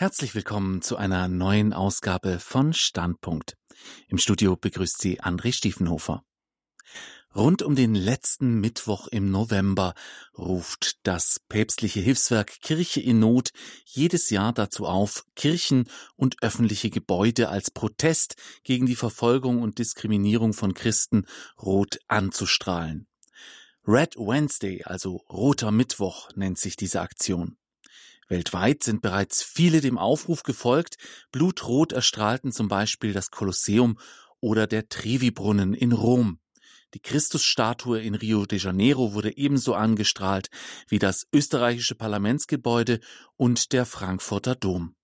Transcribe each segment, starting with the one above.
Herzlich willkommen zu einer neuen Ausgabe von Standpunkt. Im Studio begrüßt Sie André Stiefenhofer. Rund um den letzten Mittwoch im November ruft das päpstliche Hilfswerk Kirche in Not jedes Jahr dazu auf, Kirchen und öffentliche Gebäude als Protest gegen die Verfolgung und Diskriminierung von Christen rot anzustrahlen. Red Wednesday, also Roter Mittwoch, nennt sich diese Aktion. Weltweit sind bereits viele dem Aufruf gefolgt, blutrot erstrahlten zum Beispiel das Kolosseum oder der Trevi-Brunnen in Rom. Die Christusstatue in Rio de Janeiro wurde ebenso angestrahlt wie das österreichische Parlamentsgebäude und der Frankfurter Dom.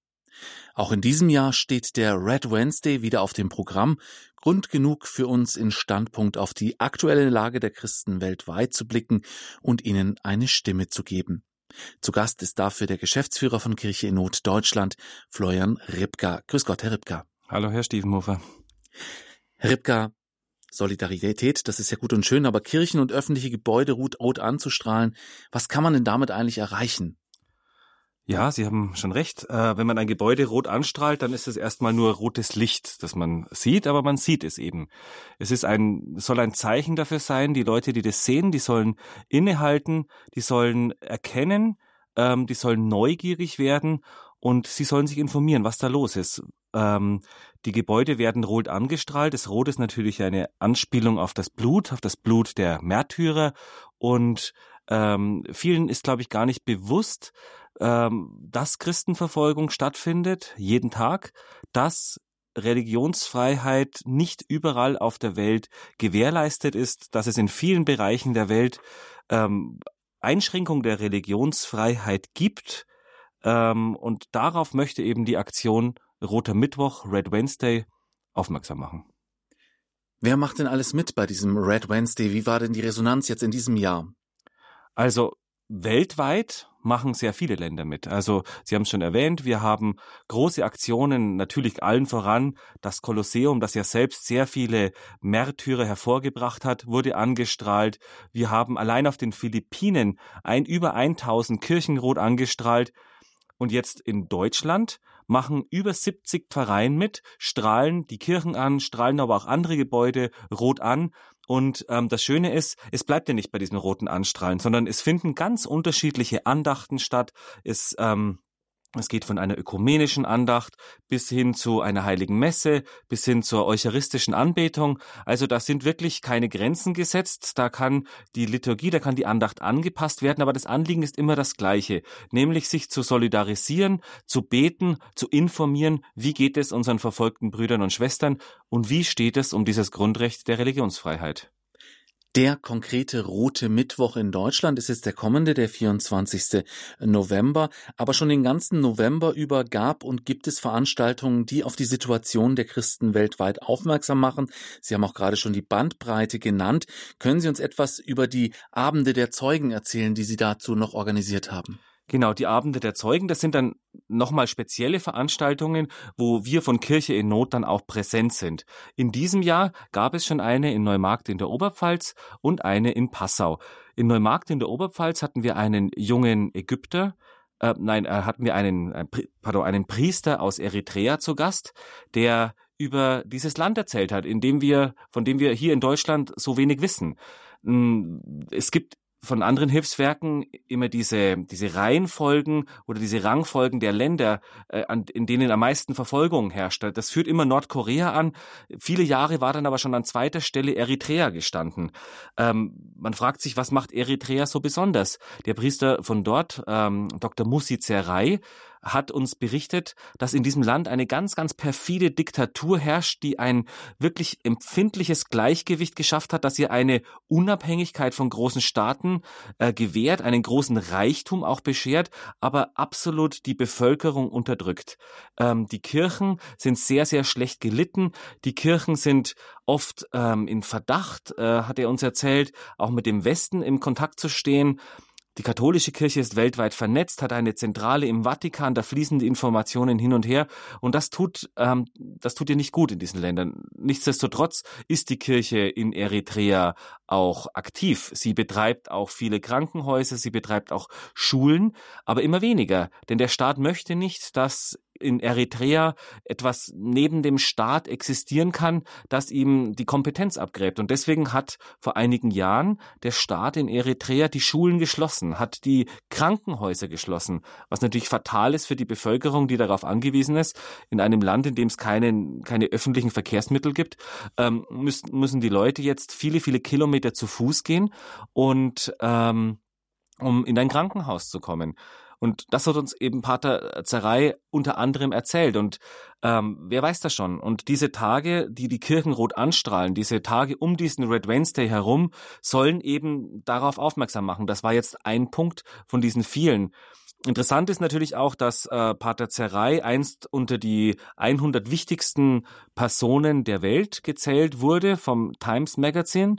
Auch in diesem Jahr steht der Red Wednesday wieder auf dem Programm, Grund genug für uns in Standpunkt auf die aktuelle Lage der Christen weltweit zu blicken und ihnen eine Stimme zu geben. Zu Gast ist dafür der Geschäftsführer von Kirche in Not Deutschland, Florian Ripka. Grüß Gott, Herr Ripka. Hallo, Herr Stiefenhofer. Herr Ripka, Solidarität, das ist ja gut und schön, aber Kirchen und öffentliche Gebäude rot anzustrahlen, was kann man denn damit eigentlich erreichen? Ja, Sie haben schon recht. Äh, wenn man ein Gebäude rot anstrahlt, dann ist es erstmal nur rotes Licht, das man sieht, aber man sieht es eben. Es ist ein, soll ein Zeichen dafür sein, die Leute, die das sehen, die sollen innehalten, die sollen erkennen, ähm, die sollen neugierig werden und sie sollen sich informieren, was da los ist. Ähm, die Gebäude werden rot angestrahlt. Das Rot ist natürlich eine Anspielung auf das Blut, auf das Blut der Märtyrer und ähm, vielen ist, glaube ich, gar nicht bewusst, ähm, dass Christenverfolgung stattfindet, jeden Tag, dass Religionsfreiheit nicht überall auf der Welt gewährleistet ist, dass es in vielen Bereichen der Welt ähm, Einschränkung der Religionsfreiheit gibt. Ähm, und darauf möchte eben die Aktion Roter Mittwoch, Red Wednesday aufmerksam machen. Wer macht denn alles mit bei diesem Red Wednesday? Wie war denn die Resonanz jetzt in diesem Jahr? Also weltweit machen sehr viele Länder mit. Also Sie haben es schon erwähnt, wir haben große Aktionen, natürlich allen voran. Das Kolosseum, das ja selbst sehr viele Märtyrer hervorgebracht hat, wurde angestrahlt. Wir haben allein auf den Philippinen ein über 1000 Kirchenrot angestrahlt. Und jetzt in Deutschland machen über 70 Pfarreien mit, strahlen die Kirchen an, strahlen aber auch andere Gebäude rot an. Und ähm, das Schöne ist, es bleibt ja nicht bei diesem roten Anstrahlen, sondern es finden ganz unterschiedliche Andachten statt. Es ähm, es geht von einer ökumenischen Andacht bis hin zu einer heiligen Messe, bis hin zur eucharistischen Anbetung. Also da sind wirklich keine Grenzen gesetzt. Da kann die Liturgie, da kann die Andacht angepasst werden, aber das Anliegen ist immer das gleiche, nämlich sich zu solidarisieren, zu beten, zu informieren, wie geht es unseren verfolgten Brüdern und Schwestern und wie steht es um dieses Grundrecht der Religionsfreiheit. Der konkrete rote Mittwoch in Deutschland ist jetzt der kommende, der 24. November. Aber schon den ganzen November über gab und gibt es Veranstaltungen, die auf die Situation der Christen weltweit aufmerksam machen. Sie haben auch gerade schon die Bandbreite genannt. Können Sie uns etwas über die Abende der Zeugen erzählen, die Sie dazu noch organisiert haben? Genau, die Abende der Zeugen, das sind dann nochmal spezielle Veranstaltungen, wo wir von Kirche in Not dann auch präsent sind. In diesem Jahr gab es schon eine in Neumarkt in der Oberpfalz und eine in Passau. In Neumarkt in der Oberpfalz hatten wir einen jungen Ägypter, äh, nein, äh, hatten wir einen, äh, pardon, einen Priester aus Eritrea zu Gast, der über dieses Land erzählt hat, in dem wir, von dem wir hier in Deutschland so wenig wissen. Hm, es gibt von anderen Hilfswerken immer diese, diese Reihenfolgen oder diese Rangfolgen der Länder, äh, an, in denen am meisten Verfolgung herrscht. Das führt immer Nordkorea an. Viele Jahre war dann aber schon an zweiter Stelle Eritrea gestanden. Ähm, man fragt sich, was macht Eritrea so besonders? Der Priester von dort, ähm, Dr. Musi Zerai, hat uns berichtet, dass in diesem Land eine ganz, ganz perfide Diktatur herrscht, die ein wirklich empfindliches Gleichgewicht geschafft hat, dass ihr eine Unabhängigkeit von großen Staaten äh, gewährt, einen großen Reichtum auch beschert, aber absolut die Bevölkerung unterdrückt. Ähm, die Kirchen sind sehr, sehr schlecht gelitten. Die Kirchen sind oft ähm, in Verdacht, äh, hat er uns erzählt, auch mit dem Westen im Kontakt zu stehen. Die katholische Kirche ist weltweit vernetzt, hat eine Zentrale im Vatikan, da fließen die Informationen hin und her und das tut, ähm, das tut ihr nicht gut in diesen Ländern. Nichtsdestotrotz ist die Kirche in Eritrea auch aktiv. Sie betreibt auch viele Krankenhäuser, sie betreibt auch Schulen, aber immer weniger, denn der Staat möchte nicht, dass in Eritrea etwas neben dem Staat existieren kann, das ihm die Kompetenz abgräbt. Und deswegen hat vor einigen Jahren der Staat in Eritrea die Schulen geschlossen, hat die Krankenhäuser geschlossen, was natürlich fatal ist für die Bevölkerung, die darauf angewiesen ist. In einem Land, in dem es keine, keine öffentlichen Verkehrsmittel gibt, ähm, müssen, müssen die Leute jetzt viele, viele Kilometer zu Fuß gehen und ähm, um in ein Krankenhaus zu kommen. Und das hat uns eben Pater Zerrei unter anderem erzählt. Und ähm, wer weiß das schon? Und diese Tage, die die Kirchen rot anstrahlen, diese Tage um diesen Red Wednesday herum, sollen eben darauf aufmerksam machen. Das war jetzt ein Punkt von diesen vielen. Interessant ist natürlich auch, dass äh, Pater Zerrei einst unter die 100 wichtigsten Personen der Welt gezählt wurde vom Times Magazine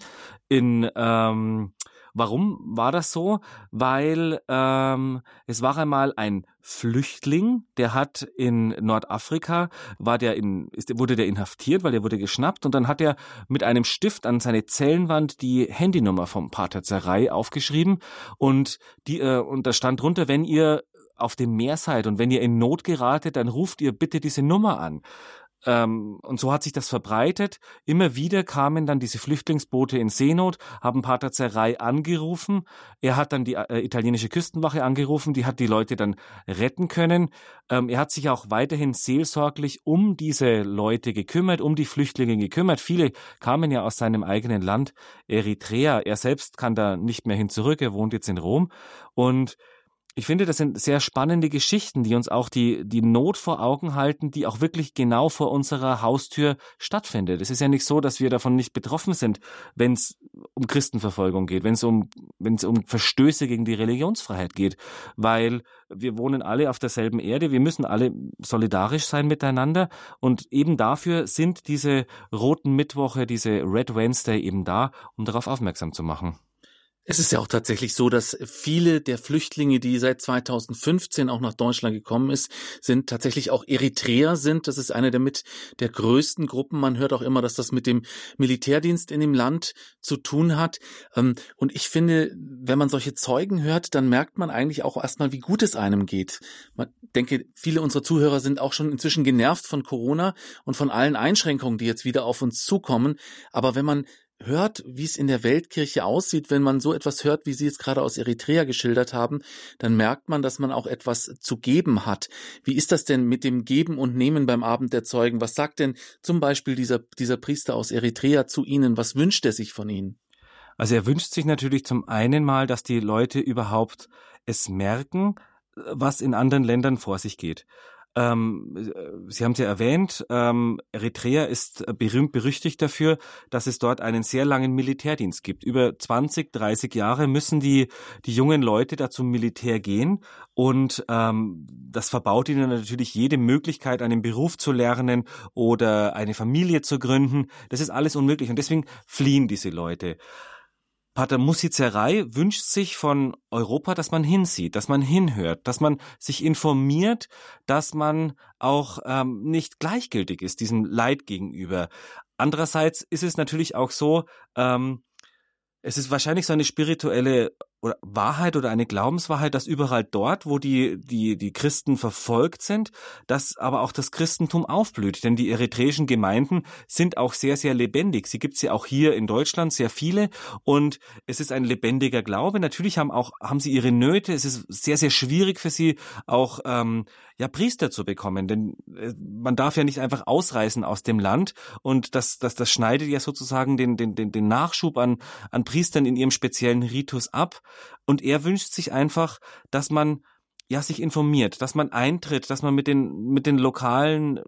in ähm, Warum war das so? Weil ähm, es war einmal ein Flüchtling, der hat in Nordafrika, war der in, ist, wurde der inhaftiert, weil er wurde geschnappt und dann hat er mit einem Stift an seine Zellenwand die Handynummer vom Pater Zerrei aufgeschrieben und die, äh, und da stand drunter, wenn ihr auf dem Meer seid und wenn ihr in Not geratet, dann ruft ihr bitte diese Nummer an. Ähm, und so hat sich das verbreitet. Immer wieder kamen dann diese Flüchtlingsboote in Seenot, haben Pater Zerrei angerufen. Er hat dann die äh, italienische Küstenwache angerufen, die hat die Leute dann retten können. Ähm, er hat sich auch weiterhin seelsorglich um diese Leute gekümmert, um die Flüchtlinge gekümmert. Viele kamen ja aus seinem eigenen Land, Eritrea. Er selbst kann da nicht mehr hin zurück, er wohnt jetzt in Rom. Und ich finde, das sind sehr spannende Geschichten, die uns auch die, die Not vor Augen halten, die auch wirklich genau vor unserer Haustür stattfindet. Es ist ja nicht so, dass wir davon nicht betroffen sind, wenn es um Christenverfolgung geht, wenn es um, wenn es um Verstöße gegen die Religionsfreiheit geht, weil wir wohnen alle auf derselben Erde, wir müssen alle solidarisch sein miteinander und eben dafür sind diese roten Mittwoche, diese Red Wednesday eben da, um darauf aufmerksam zu machen. Es ist ja auch tatsächlich so, dass viele der Flüchtlinge, die seit 2015 auch nach Deutschland gekommen ist, sind tatsächlich auch Eritreer sind. Das ist eine der mit der größten Gruppen. Man hört auch immer, dass das mit dem Militärdienst in dem Land zu tun hat. Ähm, und ich finde, wenn man solche Zeugen hört, dann merkt man eigentlich auch erstmal, wie gut es einem geht. Man denke, viele unserer Zuhörer sind auch schon inzwischen genervt von Corona und von allen Einschränkungen, die jetzt wieder auf uns zukommen. Aber wenn man hört, wie es in der Weltkirche aussieht, wenn man so etwas hört, wie Sie es gerade aus Eritrea geschildert haben, dann merkt man, dass man auch etwas zu geben hat. Wie ist das denn mit dem Geben und Nehmen beim Abend der Zeugen? Was sagt denn zum Beispiel dieser, dieser Priester aus Eritrea zu Ihnen? Was wünscht er sich von Ihnen? Also er wünscht sich natürlich zum einen mal, dass die Leute überhaupt es merken, was in anderen Ländern vor sich geht. Ähm, Sie haben es ja erwähnt, ähm, Eritrea ist berühmt berüchtigt dafür, dass es dort einen sehr langen Militärdienst gibt. Über 20, 30 Jahre müssen die, die jungen Leute da zum Militär gehen und ähm, das verbaut ihnen natürlich jede Möglichkeit, einen Beruf zu lernen oder eine Familie zu gründen. Das ist alles unmöglich und deswegen fliehen diese Leute. Pater Musizerei wünscht sich von Europa, dass man hinsieht, dass man hinhört, dass man sich informiert, dass man auch ähm, nicht gleichgültig ist diesem Leid gegenüber. Andererseits ist es natürlich auch so, ähm, es ist wahrscheinlich so eine spirituelle oder Wahrheit oder eine Glaubenswahrheit, dass überall dort, wo die, die, die Christen verfolgt sind, dass aber auch das Christentum aufblüht. Denn die eritreischen Gemeinden sind auch sehr, sehr lebendig. Sie gibt es ja auch hier in Deutschland sehr viele und es ist ein lebendiger Glaube. Natürlich haben auch, haben sie ihre Nöte. Es ist sehr, sehr schwierig für sie auch, ähm, ja, Priester zu bekommen, denn äh, man darf ja nicht einfach ausreißen aus dem Land und das, das, das schneidet ja sozusagen den, den, den, den Nachschub an, an Priestern in ihrem speziellen Ritus ab. Und er wünscht sich einfach, dass man ja sich informiert, dass man eintritt, dass man mit den mit den lokalen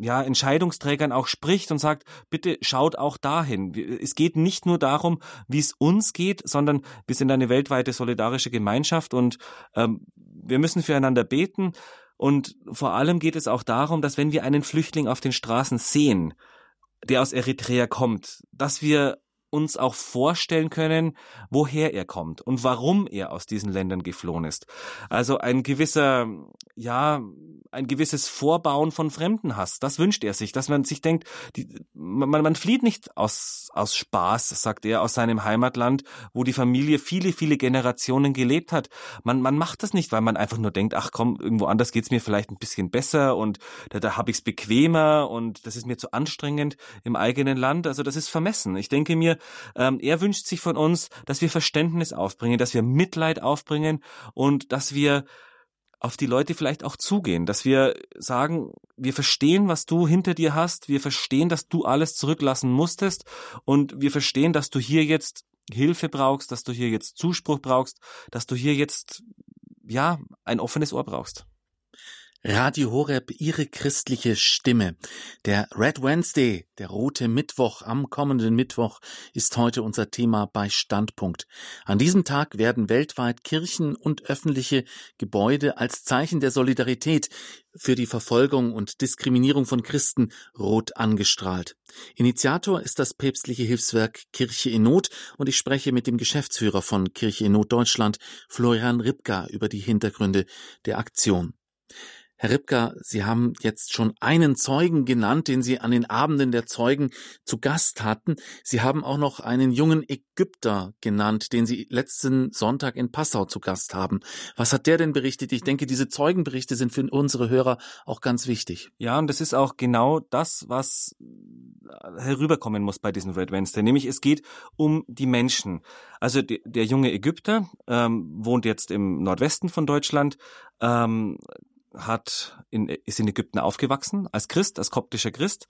ja, Entscheidungsträgern auch spricht und sagt, bitte schaut auch dahin. Es geht nicht nur darum, wie es uns geht, sondern wir sind eine weltweite solidarische Gemeinschaft und ähm, wir müssen füreinander beten. Und vor allem geht es auch darum, dass wenn wir einen Flüchtling auf den Straßen sehen, der aus Eritrea kommt, dass wir uns auch vorstellen können, woher er kommt und warum er aus diesen Ländern geflohen ist. Also ein gewisser, ja, ein gewisses Vorbauen von Fremdenhass, das wünscht er sich, dass man sich denkt, die, man, man flieht nicht aus, aus Spaß, sagt er, aus seinem Heimatland, wo die Familie viele, viele Generationen gelebt hat. Man, man macht das nicht, weil man einfach nur denkt, ach komm, irgendwo anders geht's mir vielleicht ein bisschen besser und da, da habe ich's bequemer und das ist mir zu anstrengend im eigenen Land. Also das ist vermessen. Ich denke mir, ähm, er wünscht sich von uns, dass wir Verständnis aufbringen, dass wir Mitleid aufbringen und dass wir auf die Leute vielleicht auch zugehen, dass wir sagen, wir verstehen, was du hinter dir hast, wir verstehen, dass du alles zurücklassen musstest und wir verstehen, dass du hier jetzt Hilfe brauchst, dass du hier jetzt Zuspruch brauchst, dass du hier jetzt ja ein offenes Ohr brauchst. Radio Horeb, Ihre christliche Stimme. Der Red Wednesday, der rote Mittwoch am kommenden Mittwoch, ist heute unser Thema bei Standpunkt. An diesem Tag werden weltweit Kirchen und öffentliche Gebäude als Zeichen der Solidarität für die Verfolgung und Diskriminierung von Christen rot angestrahlt. Initiator ist das päpstliche Hilfswerk Kirche in Not und ich spreche mit dem Geschäftsführer von Kirche in Not Deutschland, Florian Ripka, über die Hintergründe der Aktion. Herr Ripka, Sie haben jetzt schon einen Zeugen genannt, den Sie an den Abenden der Zeugen zu Gast hatten. Sie haben auch noch einen jungen Ägypter genannt, den Sie letzten Sonntag in Passau zu Gast haben. Was hat der denn berichtet? Ich denke, diese Zeugenberichte sind für unsere Hörer auch ganz wichtig. Ja, und das ist auch genau das, was herüberkommen muss bei diesem Red Wednesday. Nämlich es geht um die Menschen. Also der junge Ägypter ähm, wohnt jetzt im Nordwesten von Deutschland. Ähm, hat in, ist in Ägypten aufgewachsen, als Christ, als koptischer Christ.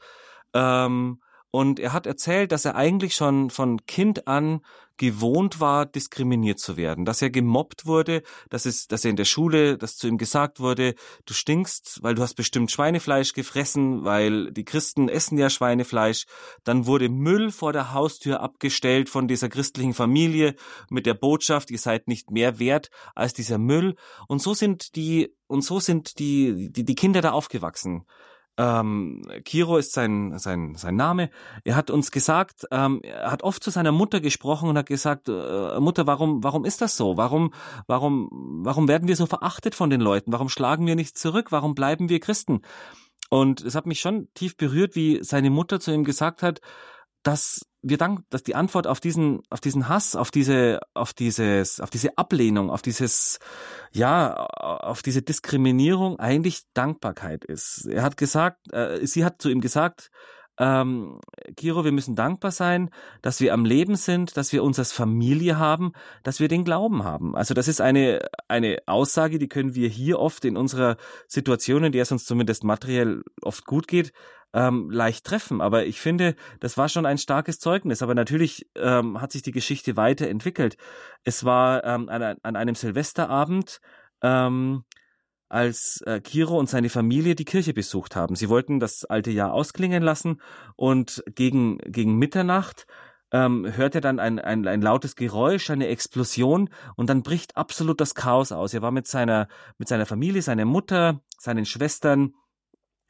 Ähm, und er hat erzählt, dass er eigentlich schon von Kind an gewohnt war, diskriminiert zu werden, dass er gemobbt wurde, dass es, dass er in der Schule, dass zu ihm gesagt wurde, du stinkst, weil du hast bestimmt Schweinefleisch gefressen, weil die Christen essen ja Schweinefleisch. Dann wurde Müll vor der Haustür abgestellt von dieser christlichen Familie mit der Botschaft, ihr seid nicht mehr wert als dieser Müll. Und so sind die, und so sind die, die, die Kinder da aufgewachsen. Ähm, Kiro ist sein, sein, sein Name. Er hat uns gesagt, ähm, er hat oft zu seiner Mutter gesprochen und hat gesagt, äh, Mutter, warum, warum ist das so? Warum, warum, warum werden wir so verachtet von den Leuten? Warum schlagen wir nicht zurück? Warum bleiben wir Christen? Und es hat mich schon tief berührt, wie seine Mutter zu ihm gesagt hat, dass wir dank, dass die Antwort auf diesen, auf diesen Hass, auf diese, auf dieses, auf diese Ablehnung, auf dieses, ja, auf diese Diskriminierung eigentlich Dankbarkeit ist. Er hat gesagt, äh, sie hat zu ihm gesagt, ähm, Kiro, wir müssen dankbar sein, dass wir am Leben sind, dass wir uns als Familie haben, dass wir den Glauben haben. Also das ist eine, eine Aussage, die können wir hier oft in unserer Situation, in der es uns zumindest materiell oft gut geht, ähm, leicht treffen. Aber ich finde, das war schon ein starkes Zeugnis. Aber natürlich ähm, hat sich die Geschichte weiterentwickelt. Es war ähm, an, an einem Silvesterabend, ähm, als äh, Kiro und seine Familie die Kirche besucht haben. Sie wollten das alte Jahr ausklingen lassen und gegen, gegen Mitternacht ähm, hört er dann ein, ein, ein lautes Geräusch, eine Explosion und dann bricht absolut das Chaos aus. Er war mit seiner, mit seiner Familie, seiner Mutter, seinen Schwestern,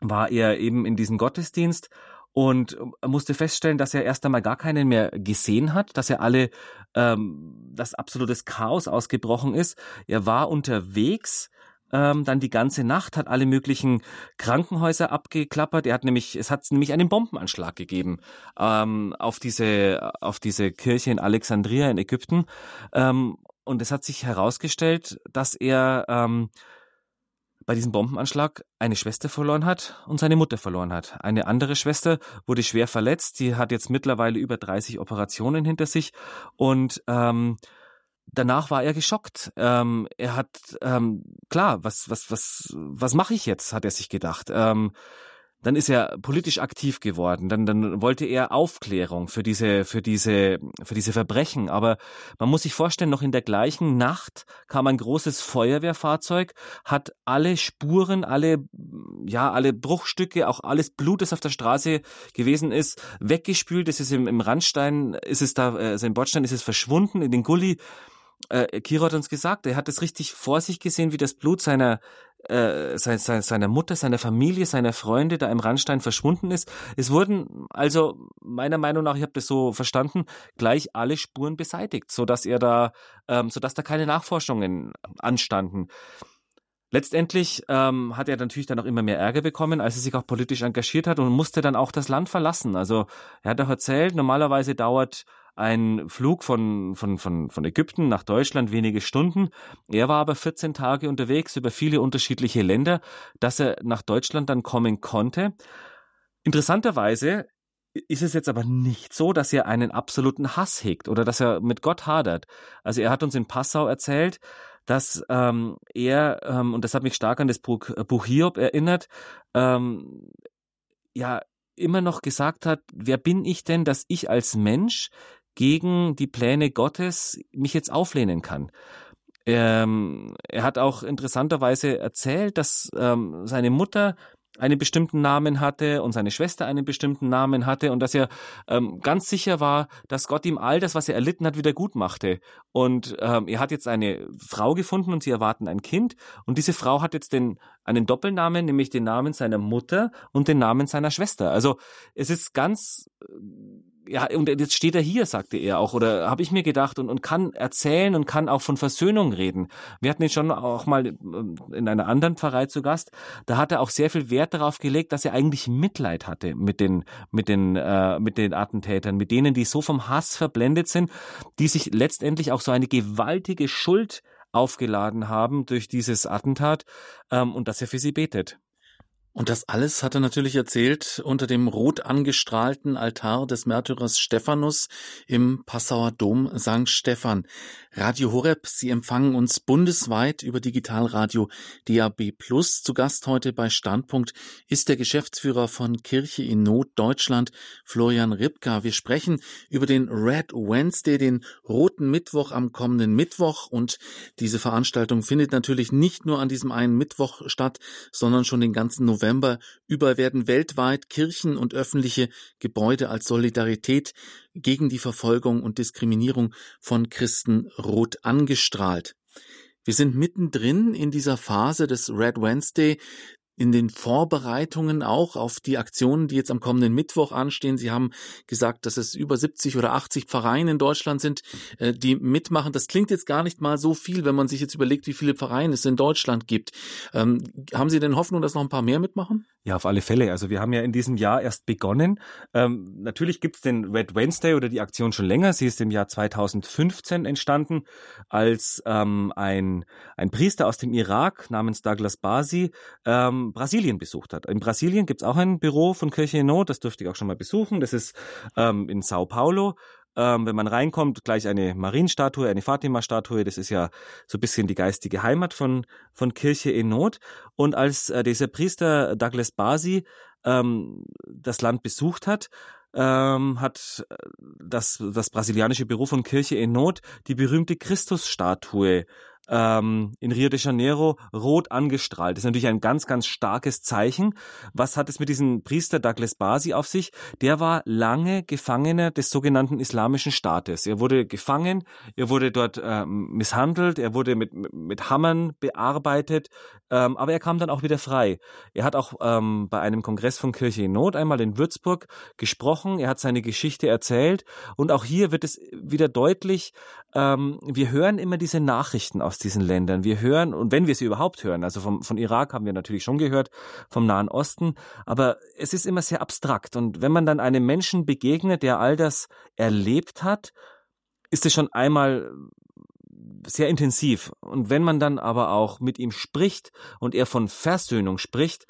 war er eben in diesem Gottesdienst und musste feststellen, dass er erst einmal gar keinen mehr gesehen hat, dass er alle, ähm, dass absolutes Chaos ausgebrochen ist. Er war unterwegs, ähm, dann die ganze Nacht, hat alle möglichen Krankenhäuser abgeklappert. Er hat nämlich, es hat nämlich einen Bombenanschlag gegeben ähm, auf diese, auf diese Kirche in Alexandria in Ägypten. Ähm, und es hat sich herausgestellt, dass er ähm, bei diesem Bombenanschlag eine Schwester verloren hat und seine Mutter verloren hat. Eine andere Schwester wurde schwer verletzt. Sie hat jetzt mittlerweile über 30 Operationen hinter sich und ähm, danach war er geschockt. Ähm, er hat ähm, klar, was was was was mache ich jetzt? Hat er sich gedacht. Ähm, dann ist er politisch aktiv geworden. Dann, dann wollte er Aufklärung für diese, für diese, für diese Verbrechen. Aber man muss sich vorstellen, noch in der gleichen Nacht kam ein großes Feuerwehrfahrzeug, hat alle Spuren, alle, ja, alle Bruchstücke, auch alles Blut, das auf der Straße gewesen ist, weggespült. Es ist im, im Randstein, ist es da, also im Bordstein ist es verschwunden, in den Gully äh, Kiro hat uns gesagt, er hat es richtig vor sich gesehen, wie das Blut seiner äh, seiner, seiner Mutter, seiner Familie, seiner Freunde da im Randstein verschwunden ist. Es wurden also meiner Meinung nach, ich habe das so verstanden, gleich alle Spuren beseitigt, so dass er da, ähm, so da keine Nachforschungen anstanden. Letztendlich ähm, hat er natürlich dann auch immer mehr Ärger bekommen, als er sich auch politisch engagiert hat und musste dann auch das Land verlassen. Also er hat auch erzählt, normalerweise dauert ein Flug von, von, von, von Ägypten nach Deutschland wenige Stunden. Er war aber 14 Tage unterwegs über viele unterschiedliche Länder, dass er nach Deutschland dann kommen konnte. Interessanterweise ist es jetzt aber nicht so, dass er einen absoluten Hass hegt oder dass er mit Gott hadert. Also er hat uns in Passau erzählt, dass ähm, er, ähm, und das hat mich stark an das Buch, äh, Buch Hiob erinnert, ähm, ja, immer noch gesagt hat, wer bin ich denn, dass ich als Mensch gegen die Pläne Gottes mich jetzt auflehnen kann. Ähm, er hat auch interessanterweise erzählt, dass ähm, seine Mutter einen bestimmten Namen hatte und seine Schwester einen bestimmten Namen hatte und dass er ähm, ganz sicher war, dass Gott ihm all das, was er erlitten hat, wieder gut machte. Und ähm, er hat jetzt eine Frau gefunden und sie erwarten ein Kind. Und diese Frau hat jetzt den, einen Doppelnamen, nämlich den Namen seiner Mutter und den Namen seiner Schwester. Also es ist ganz ja, und jetzt steht er hier, sagte er auch, oder habe ich mir gedacht, und, und kann erzählen und kann auch von Versöhnung reden. Wir hatten ihn schon auch mal ähm, in einer anderen Pfarrei zu Gast. Da hat er auch sehr viel Wert darauf gelegt, dass er eigentlich Mitleid hatte mit den, mit den, äh, mit den Attentätern, mit denen, die so vom Hass verblendet sind, die sich letztendlich auch so eine gewaltige Schuld aufgeladen haben durch dieses Attentat ähm, und dass er für sie betet. Und das alles hat er natürlich erzählt unter dem rot angestrahlten Altar des Märtyrers Stephanus im Passauer Dom St. Stephan. Radio Horeb, Sie empfangen uns bundesweit über Digitalradio DAB+. Zu Gast heute bei Standpunkt ist der Geschäftsführer von Kirche in Not Deutschland, Florian Ripka. Wir sprechen über den Red Wednesday, den roten Mittwoch am kommenden Mittwoch. Und diese Veranstaltung findet natürlich nicht nur an diesem einen Mittwoch statt, sondern schon den ganzen November über werden weltweit Kirchen und öffentliche Gebäude als Solidarität gegen die Verfolgung und Diskriminierung von Christen rot angestrahlt. Wir sind mittendrin in dieser Phase des Red Wednesday, in den Vorbereitungen auch auf die Aktionen, die jetzt am kommenden Mittwoch anstehen. Sie haben gesagt, dass es über 70 oder 80 Vereine in Deutschland sind, äh, die mitmachen. Das klingt jetzt gar nicht mal so viel, wenn man sich jetzt überlegt, wie viele Vereine es in Deutschland gibt. Ähm, haben Sie denn Hoffnung, dass noch ein paar mehr mitmachen? Ja, auf alle Fälle. Also wir haben ja in diesem Jahr erst begonnen. Ähm, natürlich gibt's den Red Wednesday oder die Aktion schon länger. Sie ist im Jahr 2015 entstanden, als ähm, ein, ein Priester aus dem Irak namens Douglas Basi ähm, Brasilien besucht hat. In Brasilien gibt's auch ein Büro von Kirche in Not, das dürfte ich auch schon mal besuchen. Das ist ähm, in Sao Paulo ähm, wenn man reinkommt, gleich eine Marienstatue, eine Fatima-Statue. Das ist ja so ein bisschen die geistige Heimat von, von Kirche in Not. Und als äh, dieser Priester Douglas Basi ähm, das Land besucht hat, ähm, hat äh, das, das brasilianische Büro von Kirche in Not die berühmte Christusstatue ähm, in Rio de Janeiro rot angestrahlt. Das ist natürlich ein ganz, ganz starkes Zeichen. Was hat es mit diesem Priester Douglas Basi auf sich? Der war lange Gefangener des sogenannten Islamischen Staates. Er wurde gefangen, er wurde dort ähm, misshandelt, er wurde mit, mit Hammern bearbeitet, ähm, aber er kam dann auch wieder frei. Er hat auch ähm, bei einem Kongress von Kirche in Not einmal in Würzburg gesprochen, er hat seine Geschichte erzählt und auch hier wird es wieder deutlich, ähm, wir hören immer diese Nachrichten aus diesen Ländern. Wir hören, und wenn wir sie überhaupt hören, also vom, von Irak haben wir natürlich schon gehört, vom Nahen Osten, aber es ist immer sehr abstrakt. Und wenn man dann einem Menschen begegnet, der all das erlebt hat, ist es schon einmal sehr intensiv. Und wenn man dann aber auch mit ihm spricht und er von Versöhnung spricht,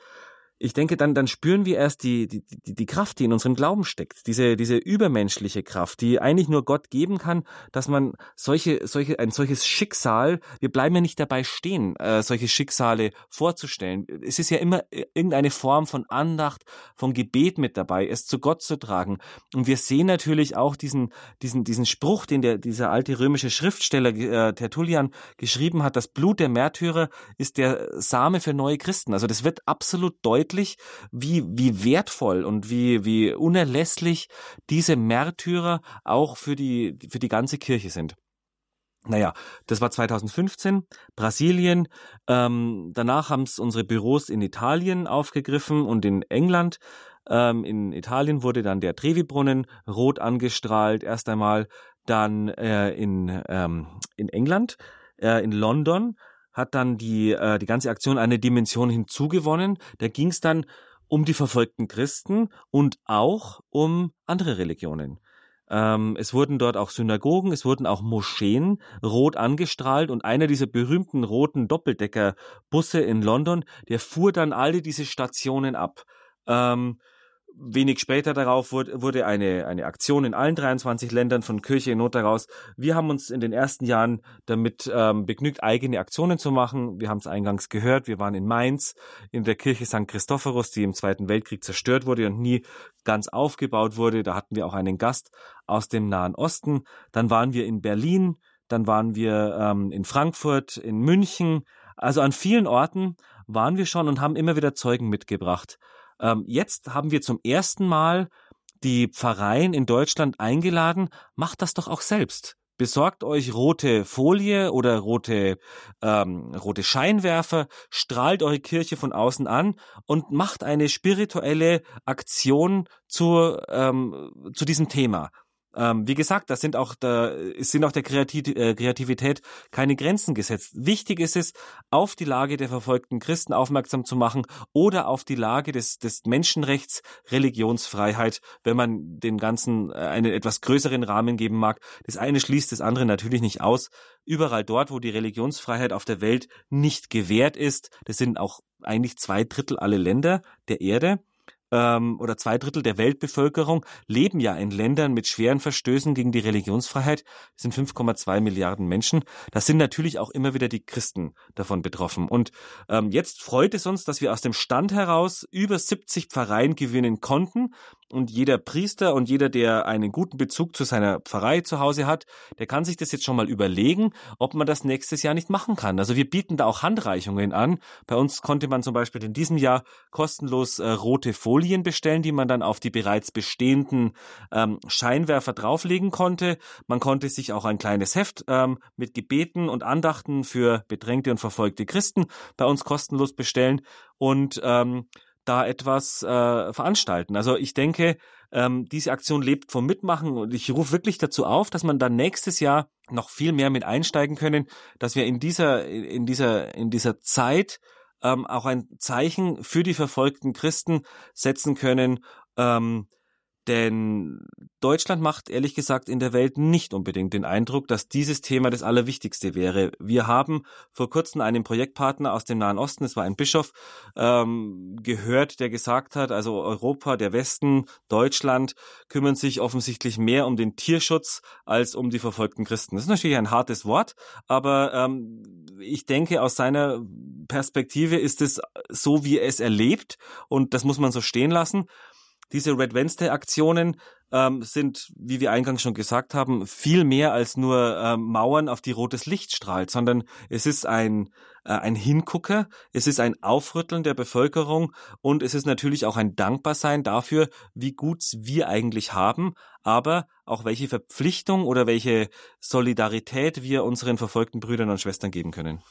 ich denke, dann, dann spüren wir erst die, die, die, Kraft, die in unserem Glauben steckt. Diese, diese übermenschliche Kraft, die eigentlich nur Gott geben kann, dass man solche, solche, ein solches Schicksal, wir bleiben ja nicht dabei stehen, äh, solche Schicksale vorzustellen. Es ist ja immer irgendeine Form von Andacht, von Gebet mit dabei, es zu Gott zu tragen. Und wir sehen natürlich auch diesen, diesen, diesen Spruch, den der, dieser alte römische Schriftsteller äh, Tertullian geschrieben hat, das Blut der Märtyrer ist der Same für neue Christen. Also das wird absolut deutlich deutlich, wie, wie wertvoll und wie, wie unerlässlich diese Märtyrer auch für die, für die ganze Kirche sind. Naja, das war 2015, Brasilien. Ähm, danach haben es unsere Büros in Italien aufgegriffen und in England. Ähm, in Italien wurde dann der Trevi-Brunnen rot angestrahlt, erst einmal. Dann äh, in, ähm, in England, äh, in London, hat dann die, äh, die ganze Aktion eine Dimension hinzugewonnen. Da ging es dann um die verfolgten Christen und auch um andere Religionen. Ähm, es wurden dort auch Synagogen, es wurden auch Moscheen rot angestrahlt und einer dieser berühmten roten Doppeldeckerbusse in London, der fuhr dann alle diese Stationen ab. Ähm, Wenig später darauf wurde eine, eine Aktion in allen 23 Ländern von Kirche in Not daraus. Wir haben uns in den ersten Jahren damit ähm, begnügt, eigene Aktionen zu machen. Wir haben es eingangs gehört. Wir waren in Mainz in der Kirche St. Christophorus, die im Zweiten Weltkrieg zerstört wurde und nie ganz aufgebaut wurde. Da hatten wir auch einen Gast aus dem Nahen Osten. Dann waren wir in Berlin. Dann waren wir ähm, in Frankfurt, in München. Also an vielen Orten waren wir schon und haben immer wieder Zeugen mitgebracht. Ähm, jetzt haben wir zum ersten Mal die Pfarreien in Deutschland eingeladen, macht das doch auch selbst. Besorgt euch rote Folie oder rote, ähm, rote Scheinwerfer, strahlt eure Kirche von außen an und macht eine spirituelle Aktion zu, ähm, zu diesem Thema. Ähm, wie gesagt, da sind auch da sind auch der äh, Kreativität keine Grenzen gesetzt. Wichtig ist es, auf die Lage der verfolgten Christen aufmerksam zu machen oder auf die Lage des, des Menschenrechts Religionsfreiheit, wenn man dem Ganzen äh, einen etwas größeren Rahmen geben mag. Das eine schließt das andere natürlich nicht aus. Überall dort, wo die Religionsfreiheit auf der Welt nicht gewährt ist, das sind auch eigentlich zwei Drittel alle Länder der Erde, ähm, oder zwei Drittel der Weltbevölkerung leben ja in Ländern mit schweren Verstößen gegen die Religionsfreiheit. Das sind 5,2 Milliarden Menschen. Da sind natürlich auch immer wieder die Christen davon betroffen. Und ähm, jetzt freut es uns, dass wir aus dem Stand heraus über 70 Pfarreien gewinnen konnten und jeder Priester und jeder, der einen guten Bezug zu seiner Pfarrei zu Hause hat, der kann sich das jetzt schon mal überlegen, ob man das nächstes Jahr nicht machen kann. Also wir bieten da auch Handreichungen an. Bei uns konnte man zum Beispiel in diesem Jahr kostenlos äh, rote Folien bestellen, die man dann auf die bereits bestehenden ähm, Scheinwerfer drauflegen konnte. Man konnte sich auch ein kleines Heft ähm, mit Gebeten und Andachten für bedrängte und verfolgte Christen bei uns kostenlos bestellen. Und ähm, da etwas äh, veranstalten. Also ich denke, ähm, diese Aktion lebt vom Mitmachen und ich rufe wirklich dazu auf, dass man dann nächstes Jahr noch viel mehr mit einsteigen können, dass wir in dieser in dieser in dieser Zeit ähm, auch ein Zeichen für die verfolgten Christen setzen können. Ähm, denn Deutschland macht ehrlich gesagt in der Welt nicht unbedingt den Eindruck, dass dieses Thema das Allerwichtigste wäre. Wir haben vor kurzem einen Projektpartner aus dem Nahen Osten, es war ein Bischof, ähm, gehört, der gesagt hat, also Europa, der Westen, Deutschland kümmern sich offensichtlich mehr um den Tierschutz als um die verfolgten Christen. Das ist natürlich ein hartes Wort, aber ähm, ich denke, aus seiner Perspektive ist es so, wie er es erlebt und das muss man so stehen lassen. Diese Red Wednesday Aktionen ähm, sind, wie wir eingangs schon gesagt haben, viel mehr als nur ähm, Mauern, auf die rotes Licht strahlt, sondern es ist ein, äh, ein Hingucker, es ist ein Aufrütteln der Bevölkerung und es ist natürlich auch ein Dankbarsein dafür, wie gut wir eigentlich haben, aber auch welche Verpflichtung oder welche Solidarität wir unseren verfolgten Brüdern und Schwestern geben können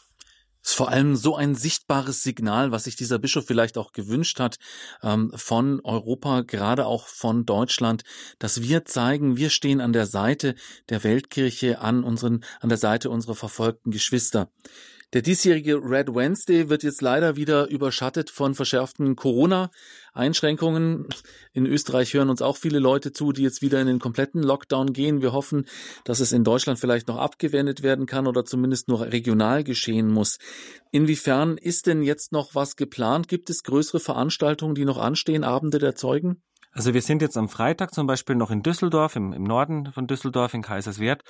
ist vor allem so ein sichtbares Signal, was sich dieser Bischof vielleicht auch gewünscht hat ähm, von Europa, gerade auch von Deutschland, dass wir zeigen, wir stehen an der Seite der Weltkirche, an unseren, an der Seite unserer verfolgten Geschwister. Der diesjährige Red Wednesday wird jetzt leider wieder überschattet von verschärften Corona-Einschränkungen. In Österreich hören uns auch viele Leute zu, die jetzt wieder in den kompletten Lockdown gehen. Wir hoffen, dass es in Deutschland vielleicht noch abgewendet werden kann oder zumindest nur regional geschehen muss. Inwiefern ist denn jetzt noch was geplant? Gibt es größere Veranstaltungen, die noch anstehen, Abende der Zeugen? Also wir sind jetzt am Freitag zum Beispiel noch in Düsseldorf, im, im Norden von Düsseldorf, in Kaiserswerth.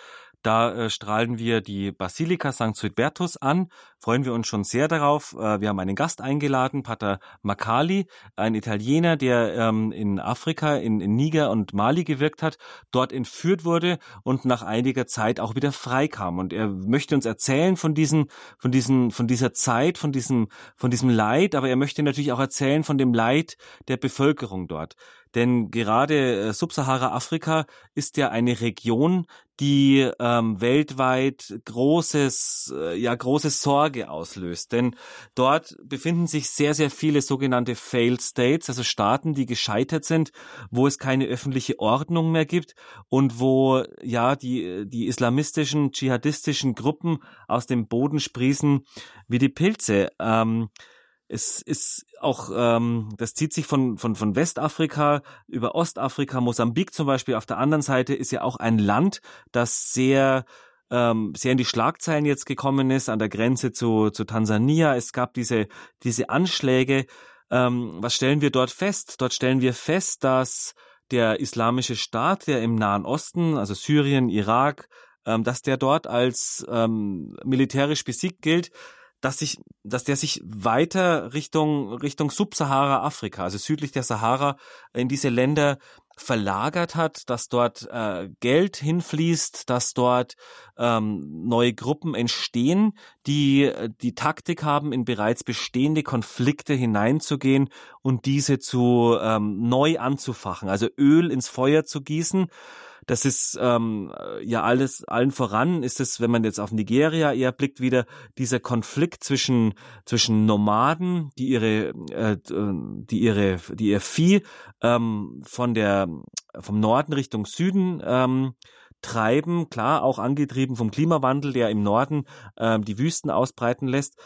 Da äh, strahlen wir die Basilika St. Suidbertus an, freuen wir uns schon sehr darauf. Äh, wir haben einen Gast eingeladen, Pater Makali, ein Italiener, der ähm, in Afrika, in, in Niger und Mali gewirkt hat, dort entführt wurde und nach einiger Zeit auch wieder freikam. Und er möchte uns erzählen von diesen, von diesen, von dieser Zeit, von diesem, von diesem Leid, aber er möchte natürlich auch erzählen von dem Leid der Bevölkerung dort. Denn gerade äh, Subsahara-Afrika ist ja eine Region, die ähm, weltweit großes, äh, ja große Sorge auslöst. Denn dort befinden sich sehr, sehr viele sogenannte Failed States, also Staaten, die gescheitert sind, wo es keine öffentliche Ordnung mehr gibt und wo ja die die islamistischen, dschihadistischen Gruppen aus dem Boden sprießen wie die Pilze. Ähm, es ist auch, ähm, das zieht sich von, von, von Westafrika über Ostafrika, Mosambik zum Beispiel. Auf der anderen Seite ist ja auch ein Land, das sehr ähm, sehr in die Schlagzeilen jetzt gekommen ist, an der Grenze zu, zu Tansania. Es gab diese, diese Anschläge. Ähm, was stellen wir dort fest? Dort stellen wir fest, dass der islamische Staat, der im Nahen Osten, also Syrien, Irak, ähm, dass der dort als ähm, militärisch besiegt gilt dass sich, dass der sich weiter Richtung Richtung Subsahara Afrika, also südlich der Sahara, in diese Länder verlagert hat, dass dort äh, Geld hinfließt, dass dort ähm, neue Gruppen entstehen, die die Taktik haben, in bereits bestehende Konflikte hineinzugehen und diese zu ähm, neu anzufachen, also Öl ins Feuer zu gießen das ist ähm, ja alles, allen voran ist es, wenn man jetzt auf Nigeria eher blickt, wieder dieser Konflikt zwischen zwischen Nomaden, die ihre äh, die ihre die ihr Vieh ähm, von der vom Norden Richtung Süden ähm, treiben, klar auch angetrieben vom Klimawandel, der im Norden ähm, die Wüsten ausbreiten lässt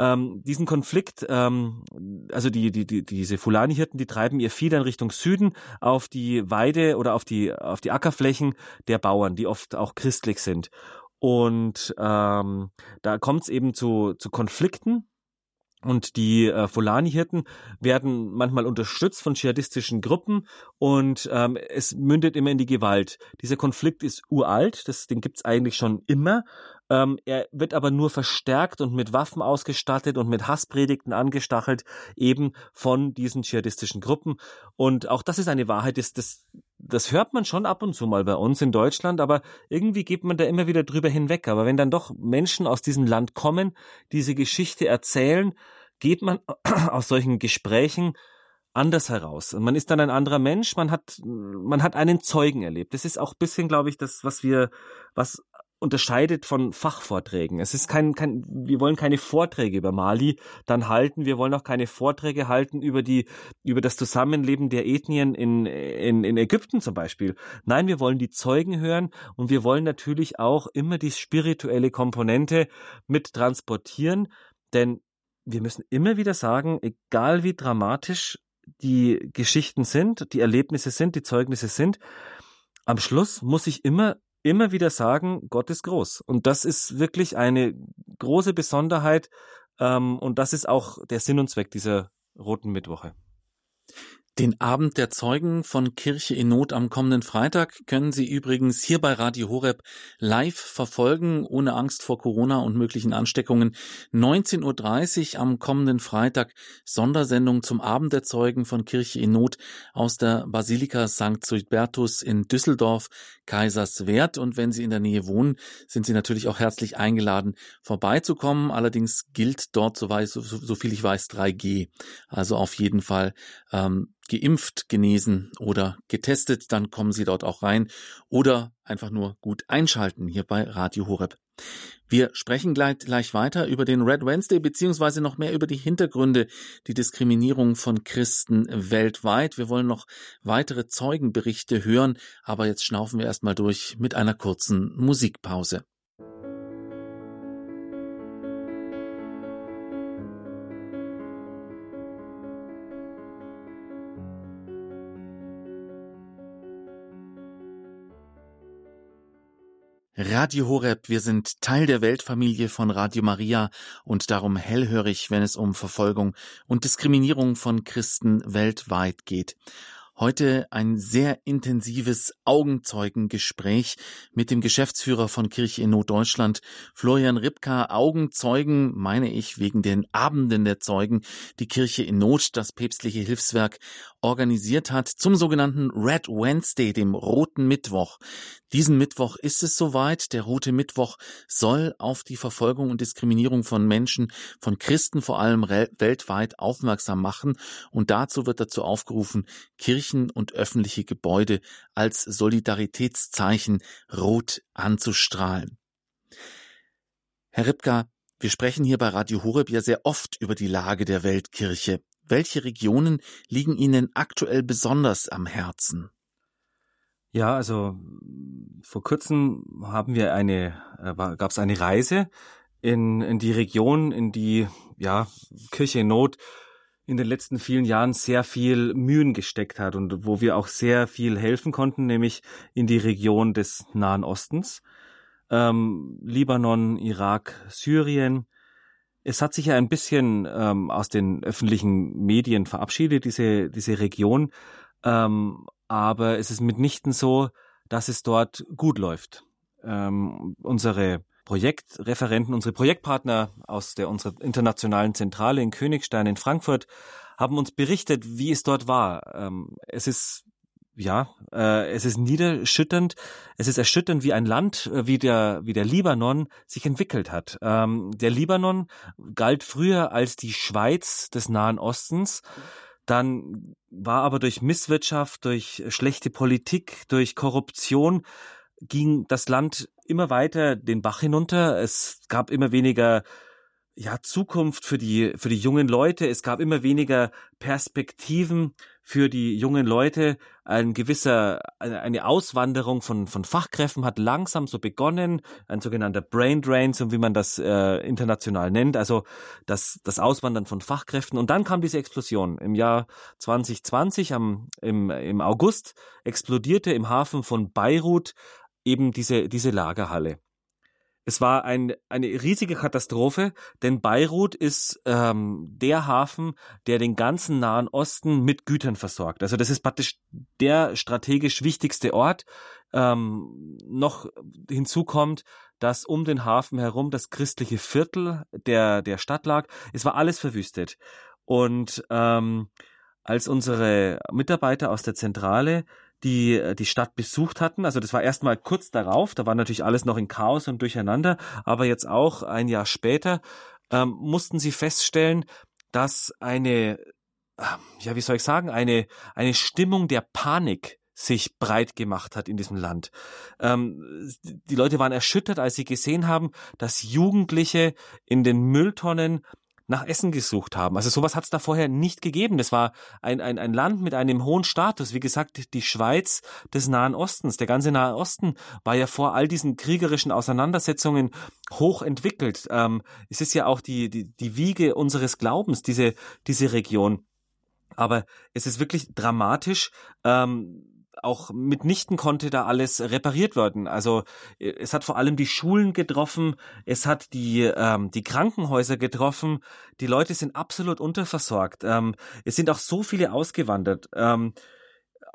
ähm, diesen Konflikt, ähm, also die, die, die, diese Fulani-Hirten, die treiben ihr Vieh dann Richtung Süden auf die Weide oder auf die, auf die Ackerflächen der Bauern, die oft auch christlich sind. Und ähm, da kommt es eben zu, zu Konflikten und die äh, Fulani-Hirten werden manchmal unterstützt von dschihadistischen Gruppen und ähm, es mündet immer in die Gewalt. Dieser Konflikt ist uralt, das, den gibt's eigentlich schon immer. Ähm, er wird aber nur verstärkt und mit Waffen ausgestattet und mit Hasspredigten angestachelt, eben von diesen dschihadistischen Gruppen. Und auch das ist eine Wahrheit, das, das, das hört man schon ab und zu mal bei uns in Deutschland, aber irgendwie geht man da immer wieder drüber hinweg. Aber wenn dann doch Menschen aus diesem Land kommen, diese Geschichte erzählen, geht man aus solchen Gesprächen anders heraus. Und man ist dann ein anderer Mensch, man hat, man hat einen Zeugen erlebt. Das ist auch bisschen, glaube ich, das, was wir, was unterscheidet von Fachvorträgen. Es ist kein, kein, wir wollen keine Vorträge über Mali dann halten. Wir wollen auch keine Vorträge halten über die, über das Zusammenleben der Ethnien in, in, in Ägypten zum Beispiel. Nein, wir wollen die Zeugen hören und wir wollen natürlich auch immer die spirituelle Komponente mit transportieren, denn wir müssen immer wieder sagen, egal wie dramatisch die Geschichten sind, die Erlebnisse sind, die Zeugnisse sind, am Schluss muss ich immer immer wieder sagen, Gott ist groß. Und das ist wirklich eine große Besonderheit. Ähm, und das ist auch der Sinn und Zweck dieser Roten Mittwoche. Den Abend der Zeugen von Kirche in Not am kommenden Freitag können Sie übrigens hier bei Radio Horeb live verfolgen, ohne Angst vor Corona und möglichen Ansteckungen. 19.30 Uhr am kommenden Freitag Sondersendung zum Abend der Zeugen von Kirche in Not aus der Basilika St. Suidbertus in Düsseldorf, Kaiserswerth. Und wenn Sie in der Nähe wohnen, sind Sie natürlich auch herzlich eingeladen, vorbeizukommen. Allerdings gilt dort, so, so, so viel ich weiß, 3G. Also auf jeden Fall ähm, geimpft, genesen oder getestet, dann kommen Sie dort auch rein oder einfach nur gut einschalten hier bei Radio Horeb. Wir sprechen gleich, gleich weiter über den Red Wednesday beziehungsweise noch mehr über die Hintergründe, die Diskriminierung von Christen weltweit. Wir wollen noch weitere Zeugenberichte hören, aber jetzt schnaufen wir erstmal durch mit einer kurzen Musikpause. Radio Horeb, wir sind Teil der Weltfamilie von Radio Maria und darum hellhörig, wenn es um Verfolgung und Diskriminierung von Christen weltweit geht. Heute ein sehr intensives Augenzeugengespräch mit dem Geschäftsführer von Kirche in Norddeutschland, Florian Ripka. Augenzeugen, meine ich, wegen den Abenden der Zeugen, die Kirche in Not, das päpstliche Hilfswerk, organisiert hat zum sogenannten Red Wednesday, dem Roten Mittwoch. Diesen Mittwoch ist es soweit. Der Rote Mittwoch soll auf die Verfolgung und Diskriminierung von Menschen, von Christen vor allem weltweit aufmerksam machen. Und dazu wird dazu aufgerufen, Kirche Kirchen und öffentliche Gebäude als Solidaritätszeichen rot anzustrahlen. Herr Ripka, wir sprechen hier bei Radio Horeb ja sehr oft über die Lage der Weltkirche. Welche Regionen liegen Ihnen aktuell besonders am Herzen? Ja, also vor kurzem haben wir eine, äh, gab es eine Reise in, in die Region, in die ja Kirche in Not in den letzten vielen Jahren sehr viel Mühen gesteckt hat und wo wir auch sehr viel helfen konnten, nämlich in die Region des Nahen Ostens, ähm, Libanon, Irak, Syrien. Es hat sich ja ein bisschen ähm, aus den öffentlichen Medien verabschiedet, diese, diese Region, ähm, aber es ist mitnichten so, dass es dort gut läuft. Ähm, unsere Projektreferenten, unsere Projektpartner aus der unserer internationalen Zentrale in Königstein in Frankfurt haben uns berichtet, wie es dort war. Ähm, es ist ja, äh, es ist niederschütternd. Es ist erschütternd, wie ein Land, äh, wie der, wie der Libanon sich entwickelt hat. Ähm, der Libanon galt früher als die Schweiz des Nahen Ostens. Dann war aber durch Misswirtschaft, durch schlechte Politik, durch Korruption ging das Land immer weiter den Bach hinunter. Es gab immer weniger ja, Zukunft für die, für die jungen Leute. Es gab immer weniger Perspektiven für die jungen Leute. Ein gewisser, eine Auswanderung von, von Fachkräften hat langsam so begonnen. Ein sogenannter Brain Drain, so wie man das äh, international nennt. Also das, das Auswandern von Fachkräften. Und dann kam diese Explosion. Im Jahr 2020, am, im, im August, explodierte im Hafen von Beirut eben diese, diese Lagerhalle. Es war ein, eine riesige Katastrophe, denn Beirut ist ähm, der Hafen, der den ganzen Nahen Osten mit Gütern versorgt. Also das ist praktisch der strategisch wichtigste Ort. Ähm, noch hinzu kommt, dass um den Hafen herum das christliche Viertel der, der Stadt lag. Es war alles verwüstet. Und ähm, als unsere Mitarbeiter aus der Zentrale die äh, die Stadt besucht hatten. Also das war erstmal kurz darauf, da war natürlich alles noch in Chaos und durcheinander, aber jetzt auch ein Jahr später ähm, mussten sie feststellen, dass eine, ähm, ja wie soll ich sagen, eine, eine Stimmung der Panik sich breit gemacht hat in diesem Land. Ähm, die Leute waren erschüttert, als sie gesehen haben, dass Jugendliche in den Mülltonnen nach Essen gesucht haben. Also sowas hat es da vorher nicht gegeben. Das war ein, ein, ein Land mit einem hohen Status. Wie gesagt, die Schweiz des Nahen Ostens. Der ganze Nahe Osten war ja vor all diesen kriegerischen Auseinandersetzungen hoch entwickelt. Ähm, es ist ja auch die, die, die Wiege unseres Glaubens, diese, diese Region. Aber es ist wirklich dramatisch. Ähm, auch mitnichten konnte da alles repariert werden. Also äh, es hat vor allem die Schulen getroffen, es hat die, ähm, die Krankenhäuser getroffen. Die Leute sind absolut unterversorgt. Ähm, es sind auch so viele ausgewandert. Ähm,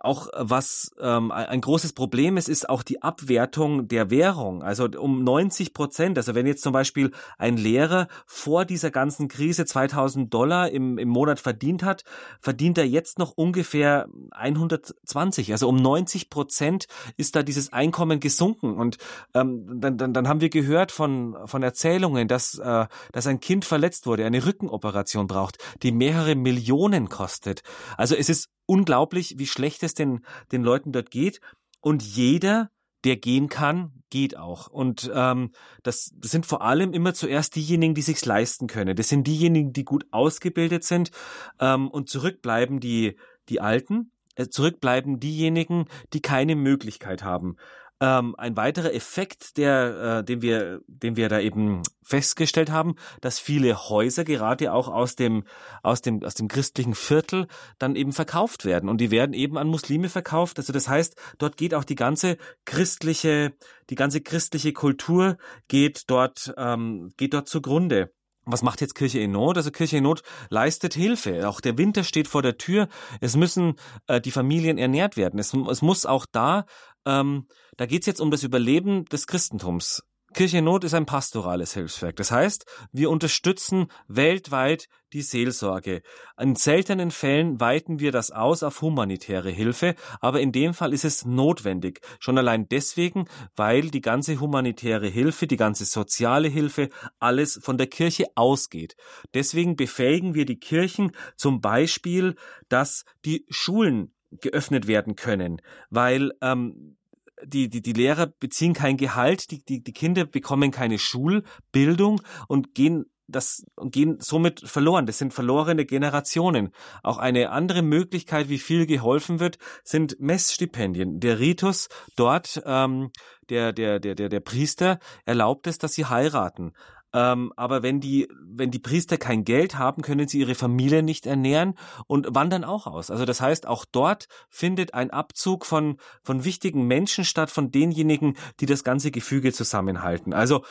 auch was ähm, ein großes Problem ist, ist auch die Abwertung der Währung. Also um 90 Prozent. Also wenn jetzt zum Beispiel ein Lehrer vor dieser ganzen Krise 2000 Dollar im, im Monat verdient hat, verdient er jetzt noch ungefähr 120. Also um 90 Prozent ist da dieses Einkommen gesunken. Und ähm, dann, dann, dann haben wir gehört von, von Erzählungen, dass, äh, dass ein Kind verletzt wurde, eine Rückenoperation braucht, die mehrere Millionen kostet. Also es ist unglaublich, wie schlecht es den, den Leuten dort geht. Und jeder, der gehen kann, geht auch. Und ähm, das, sind vor allem immer zuerst diejenigen, die sich's leisten können. Das sind diejenigen, die gut ausgebildet sind. Ähm, und zurückbleiben die, die Alten. Äh, zurückbleiben diejenigen, die keine Möglichkeit haben. Ähm, ein weiterer Effekt, der, äh, den wir, den wir da eben festgestellt haben, dass viele Häuser gerade auch aus dem, aus dem, aus dem christlichen Viertel dann eben verkauft werden. Und die werden eben an Muslime verkauft. Also das heißt, dort geht auch die ganze christliche, die ganze christliche Kultur geht dort, ähm, geht dort zugrunde. Was macht jetzt Kirche in Not? Also Kirche in Not leistet Hilfe. Auch der Winter steht vor der Tür. Es müssen äh, die Familien ernährt werden. Es, es muss auch da ähm, da geht's jetzt um das Überleben des Christentums. Kirche Not ist ein pastorales Hilfswerk. Das heißt, wir unterstützen weltweit die Seelsorge. In seltenen Fällen weiten wir das aus auf humanitäre Hilfe, aber in dem Fall ist es notwendig. Schon allein deswegen, weil die ganze humanitäre Hilfe, die ganze soziale Hilfe, alles von der Kirche ausgeht. Deswegen befähigen wir die Kirchen zum Beispiel, dass die Schulen geöffnet werden können, weil ähm, die, die, die Lehrer beziehen kein Gehalt, die, die, die Kinder bekommen keine Schulbildung und gehen das gehen somit verloren. Das sind verlorene Generationen. Auch eine andere Möglichkeit, wie viel geholfen wird, sind Messstipendien. Der Ritus dort, ähm, der, der, der, der, der Priester erlaubt es, dass sie heiraten. Ähm, aber wenn die, wenn die Priester kein Geld haben, können sie ihre Familie nicht ernähren und wandern auch aus. Also das heißt, auch dort findet ein Abzug von, von wichtigen Menschen statt, von denjenigen, die das ganze Gefüge zusammenhalten. Also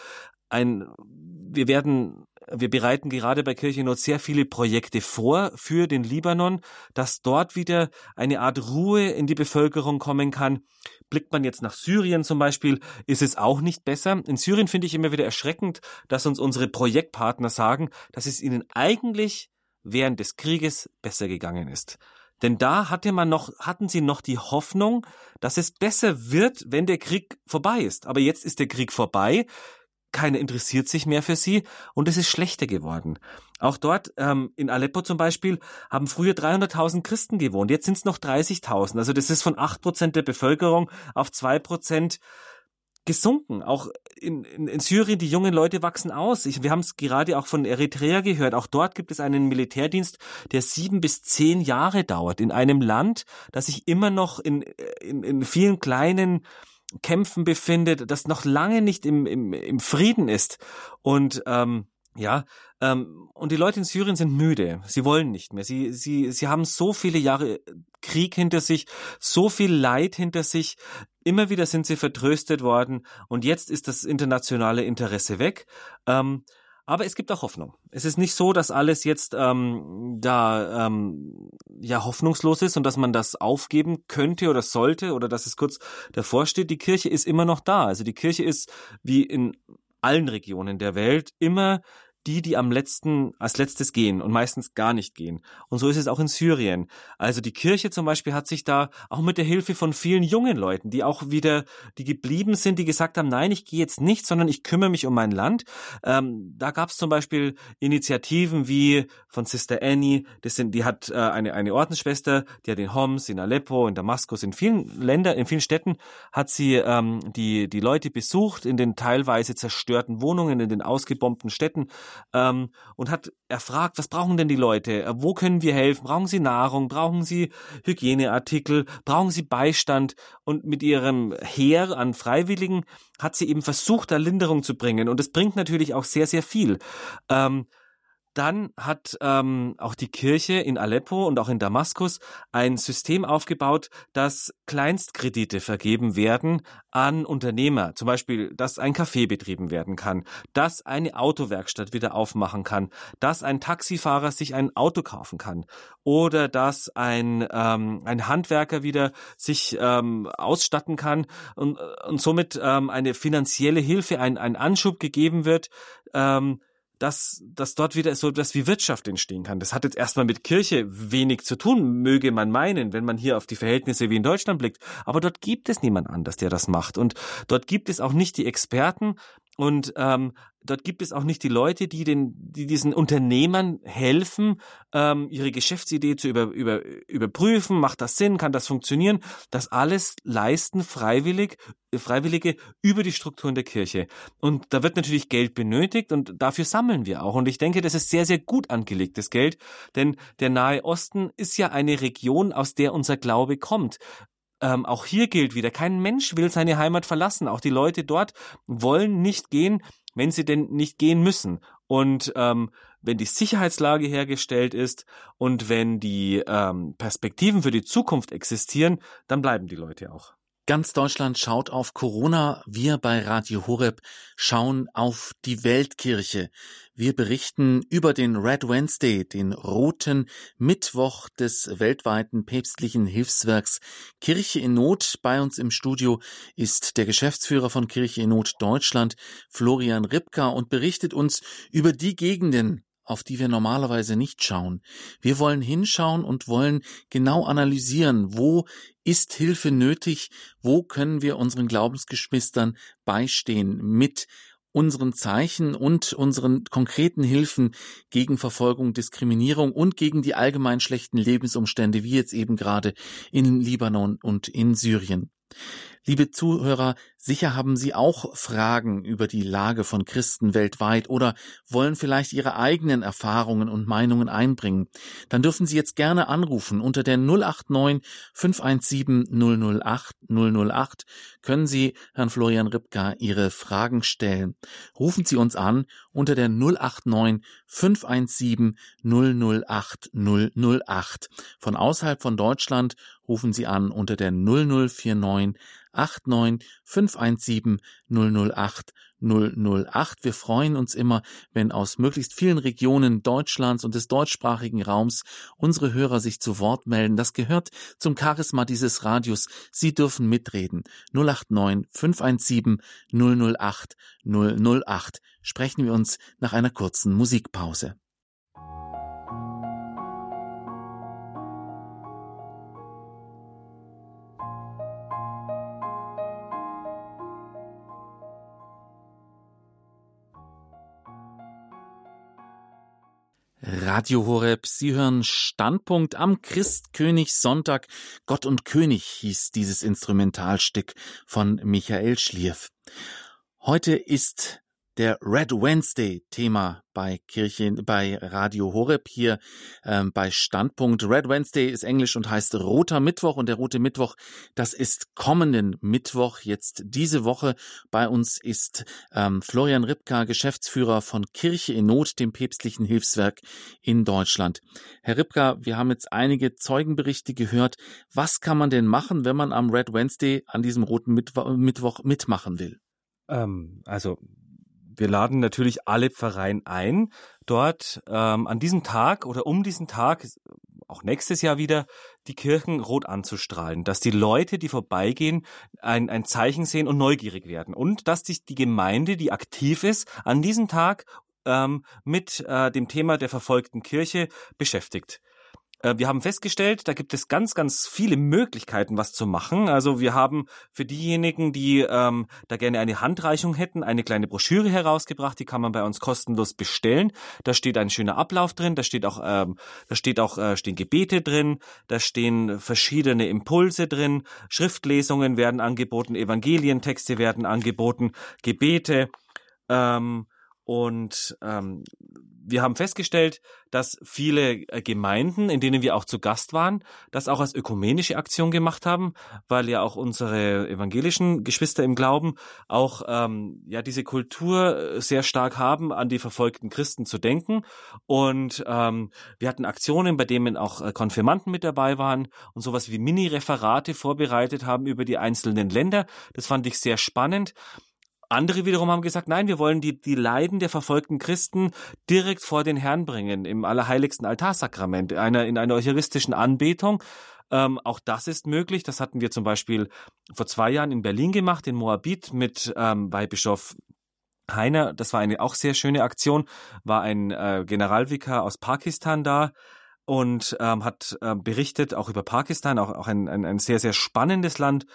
ein, wir werden wir bereiten gerade bei Kirchennot sehr viele Projekte vor für den Libanon, dass dort wieder eine Art Ruhe in die Bevölkerung kommen kann. Blickt man jetzt nach Syrien zum Beispiel, ist es auch nicht besser. In Syrien finde ich immer wieder erschreckend, dass uns unsere Projektpartner sagen, dass es ihnen eigentlich während des Krieges besser gegangen ist. Denn da hatte man noch, hatten sie noch die Hoffnung, dass es besser wird, wenn der Krieg vorbei ist. Aber jetzt ist der Krieg vorbei keiner interessiert sich mehr für sie und es ist schlechter geworden. Auch dort ähm, in Aleppo zum Beispiel haben früher 300.000 Christen gewohnt, jetzt sind es noch 30.000. Also das ist von 8% der Bevölkerung auf 2% gesunken. Auch in, in, in Syrien, die jungen Leute wachsen aus. Ich, wir haben es gerade auch von Eritrea gehört. Auch dort gibt es einen Militärdienst, der sieben bis zehn Jahre dauert. In einem Land, das sich immer noch in, in, in vielen kleinen Kämpfen befindet, das noch lange nicht im, im, im Frieden ist. Und ähm, ja, ähm, und die Leute in Syrien sind müde. Sie wollen nicht mehr. Sie, sie, sie haben so viele Jahre Krieg hinter sich, so viel Leid hinter sich. Immer wieder sind sie vertröstet worden und jetzt ist das internationale Interesse weg. Ähm, aber es gibt auch Hoffnung. Es ist nicht so, dass alles jetzt ähm, da ähm, ja hoffnungslos ist und dass man das aufgeben könnte oder sollte oder dass es kurz davor steht. Die Kirche ist immer noch da. Also die Kirche ist wie in allen Regionen der Welt immer die, die am letzten, als letztes gehen und meistens gar nicht gehen. Und so ist es auch in Syrien. Also die Kirche zum Beispiel hat sich da auch mit der Hilfe von vielen jungen Leuten, die auch wieder, die geblieben sind, die gesagt haben, nein, ich gehe jetzt nicht, sondern ich kümmere mich um mein Land. Ähm, da gab es zum Beispiel Initiativen wie von Sister Annie, das sind, die hat äh, eine, eine Ordensschwester, die hat in Homs, in Aleppo, in Damaskus, in vielen Ländern, in vielen Städten hat sie ähm, die, die Leute besucht, in den teilweise zerstörten Wohnungen, in den ausgebombten Städten ähm, und hat erfragt, was brauchen denn die Leute? Äh, wo können wir helfen? Brauchen sie Nahrung? Brauchen sie Hygieneartikel? Brauchen sie Beistand? Und mit ihrem Heer an Freiwilligen hat sie eben versucht, da Linderung zu bringen. Und es bringt natürlich auch sehr, sehr viel. Ähm, dann hat ähm, auch die Kirche in Aleppo und auch in Damaskus ein System aufgebaut, dass Kleinstkredite vergeben werden an Unternehmer. Zum Beispiel, dass ein Café betrieben werden kann, dass eine Autowerkstatt wieder aufmachen kann, dass ein Taxifahrer sich ein Auto kaufen kann oder dass ein, ähm, ein Handwerker wieder sich ähm, ausstatten kann und, und somit ähm, eine finanzielle Hilfe, ein, ein Anschub gegeben wird. Ähm, dass, dass dort wieder so etwas wie Wirtschaft entstehen kann. Das hat jetzt erstmal mit Kirche wenig zu tun, möge man meinen, wenn man hier auf die Verhältnisse wie in Deutschland blickt. Aber dort gibt es niemand anders, der das macht. Und dort gibt es auch nicht die Experten und ähm, dort gibt es auch nicht die Leute, die den, die diesen Unternehmern helfen, ähm, ihre Geschäftsidee zu über, über, überprüfen. Macht das Sinn? Kann das funktionieren? Das alles leisten freiwillig, äh, Freiwillige über die Strukturen der Kirche. Und da wird natürlich Geld benötigt und dafür sammeln wir auch. Und ich denke, das ist sehr, sehr gut angelegtes Geld, denn der Nahe Osten ist ja eine Region, aus der unser Glaube kommt. Ähm, auch hier gilt wieder, kein Mensch will seine Heimat verlassen. Auch die Leute dort wollen nicht gehen, wenn sie denn nicht gehen müssen. Und ähm, wenn die Sicherheitslage hergestellt ist und wenn die ähm, Perspektiven für die Zukunft existieren, dann bleiben die Leute auch. Ganz Deutschland schaut auf Corona. Wir bei Radio Horeb schauen auf die Weltkirche. Wir berichten über den Red Wednesday, den roten Mittwoch des weltweiten päpstlichen Hilfswerks Kirche in Not. Bei uns im Studio ist der Geschäftsführer von Kirche in Not Deutschland, Florian Ripka, und berichtet uns über die Gegenden, auf die wir normalerweise nicht schauen. Wir wollen hinschauen und wollen genau analysieren, wo ist Hilfe nötig, wo können wir unseren Glaubensgeschwistern beistehen mit unseren Zeichen und unseren konkreten Hilfen gegen Verfolgung, Diskriminierung und gegen die allgemein schlechten Lebensumstände, wie jetzt eben gerade in Libanon und in Syrien. Liebe Zuhörer, sicher haben Sie auch Fragen über die Lage von Christen weltweit oder wollen vielleicht Ihre eigenen Erfahrungen und Meinungen einbringen. Dann dürfen Sie jetzt gerne anrufen unter der 089 517 008 008 können Sie Herrn Florian Ripka Ihre Fragen stellen. Rufen Sie uns an unter der 089 517 008 008. Von außerhalb von Deutschland rufen Sie an unter der 0049 89 517 008 008. Wir freuen uns immer, wenn aus möglichst vielen Regionen Deutschlands und des deutschsprachigen Raums unsere Hörer sich zu Wort melden. Das gehört zum Charisma dieses Radios. Sie dürfen mitreden. 089 517 008 008. Sprechen wir uns nach einer kurzen Musikpause. Radio Horeb, Sie hören Standpunkt am Christkönigssonntag. Gott und König hieß dieses Instrumentalstück von Michael Schlierf. Heute ist der Red Wednesday Thema bei Kirche, bei Radio Horeb hier ähm, bei Standpunkt. Red Wednesday ist Englisch und heißt Roter Mittwoch und der Rote Mittwoch, das ist kommenden Mittwoch jetzt diese Woche. Bei uns ist ähm, Florian Ripka, Geschäftsführer von Kirche in Not, dem päpstlichen Hilfswerk in Deutschland. Herr Ripka, wir haben jetzt einige Zeugenberichte gehört. Was kann man denn machen, wenn man am Red Wednesday an diesem Roten Mittwoch mitmachen will? Ähm, also wir laden natürlich alle Pfarreien ein, dort ähm, an diesem Tag oder um diesen Tag, auch nächstes Jahr wieder, die Kirchen rot anzustrahlen, dass die Leute, die vorbeigehen, ein, ein Zeichen sehen und neugierig werden und dass sich die Gemeinde, die aktiv ist, an diesem Tag ähm, mit äh, dem Thema der verfolgten Kirche beschäftigt. Äh, wir haben festgestellt, da gibt es ganz, ganz viele Möglichkeiten, was zu machen. Also wir haben für diejenigen, die ähm, da gerne eine Handreichung hätten, eine kleine Broschüre herausgebracht. Die kann man bei uns kostenlos bestellen. Da steht ein schöner Ablauf drin. Da steht auch, ähm, da steht auch äh, stehen Gebete drin. Da stehen verschiedene Impulse drin. Schriftlesungen werden angeboten. Evangelientexte werden angeboten. Gebete. Ähm, und ähm, wir haben festgestellt, dass viele äh, Gemeinden, in denen wir auch zu Gast waren, das auch als ökumenische Aktion gemacht haben, weil ja auch unsere evangelischen Geschwister im Glauben auch ähm, ja diese Kultur äh, sehr stark haben, an die verfolgten Christen zu denken. Und ähm, wir hatten Aktionen, bei denen auch äh, Konfirmanden mit dabei waren und sowas wie Mini-Referate vorbereitet haben über die einzelnen Länder. Das fand ich sehr spannend. Andere wiederum haben gesagt, nein, wir wollen die, die Leiden der verfolgten Christen direkt vor den Herrn bringen, im allerheiligsten Altarsakrament, einer, in einer eucharistischen Anbetung. Ähm, auch das ist möglich. Das hatten wir zum Beispiel vor zwei Jahren in Berlin gemacht, in Moabit, mit ähm, Weihbischof Heiner. Das war eine auch sehr schöne Aktion. War ein äh, Generalvikar aus Pakistan da und ähm, hat äh, berichtet auch über Pakistan, auch, auch ein, ein, ein sehr, sehr spannendes Land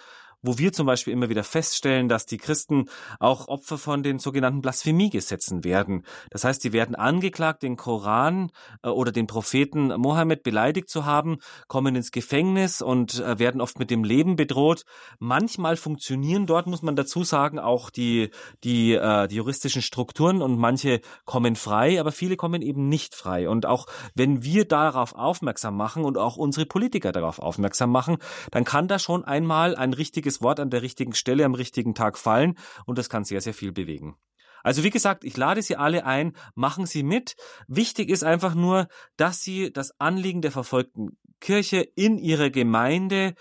wo wir zum Beispiel immer wieder feststellen, dass die Christen auch Opfer von den sogenannten Blasphemiegesetzen werden. Das heißt, sie werden angeklagt, den Koran äh, oder den Propheten Mohammed beleidigt zu haben, kommen ins Gefängnis und äh, werden oft mit dem Leben bedroht. Manchmal funktionieren dort, muss man dazu sagen, auch die, die, äh, die juristischen Strukturen und manche kommen frei, aber viele kommen eben nicht frei. Und auch wenn wir darauf aufmerksam machen und auch unsere Politiker darauf aufmerksam machen, dann kann da schon einmal ein richtiges richtiges Wort an der richtigen Stelle am richtigen Tag fallen und das kann sehr, sehr viel bewegen. Also wie gesagt, ich lade Sie alle ein, machen Sie mit. Wichtig ist einfach nur, dass Sie das Anliegen der verfolgten Kirche in Ihrer Gemeinde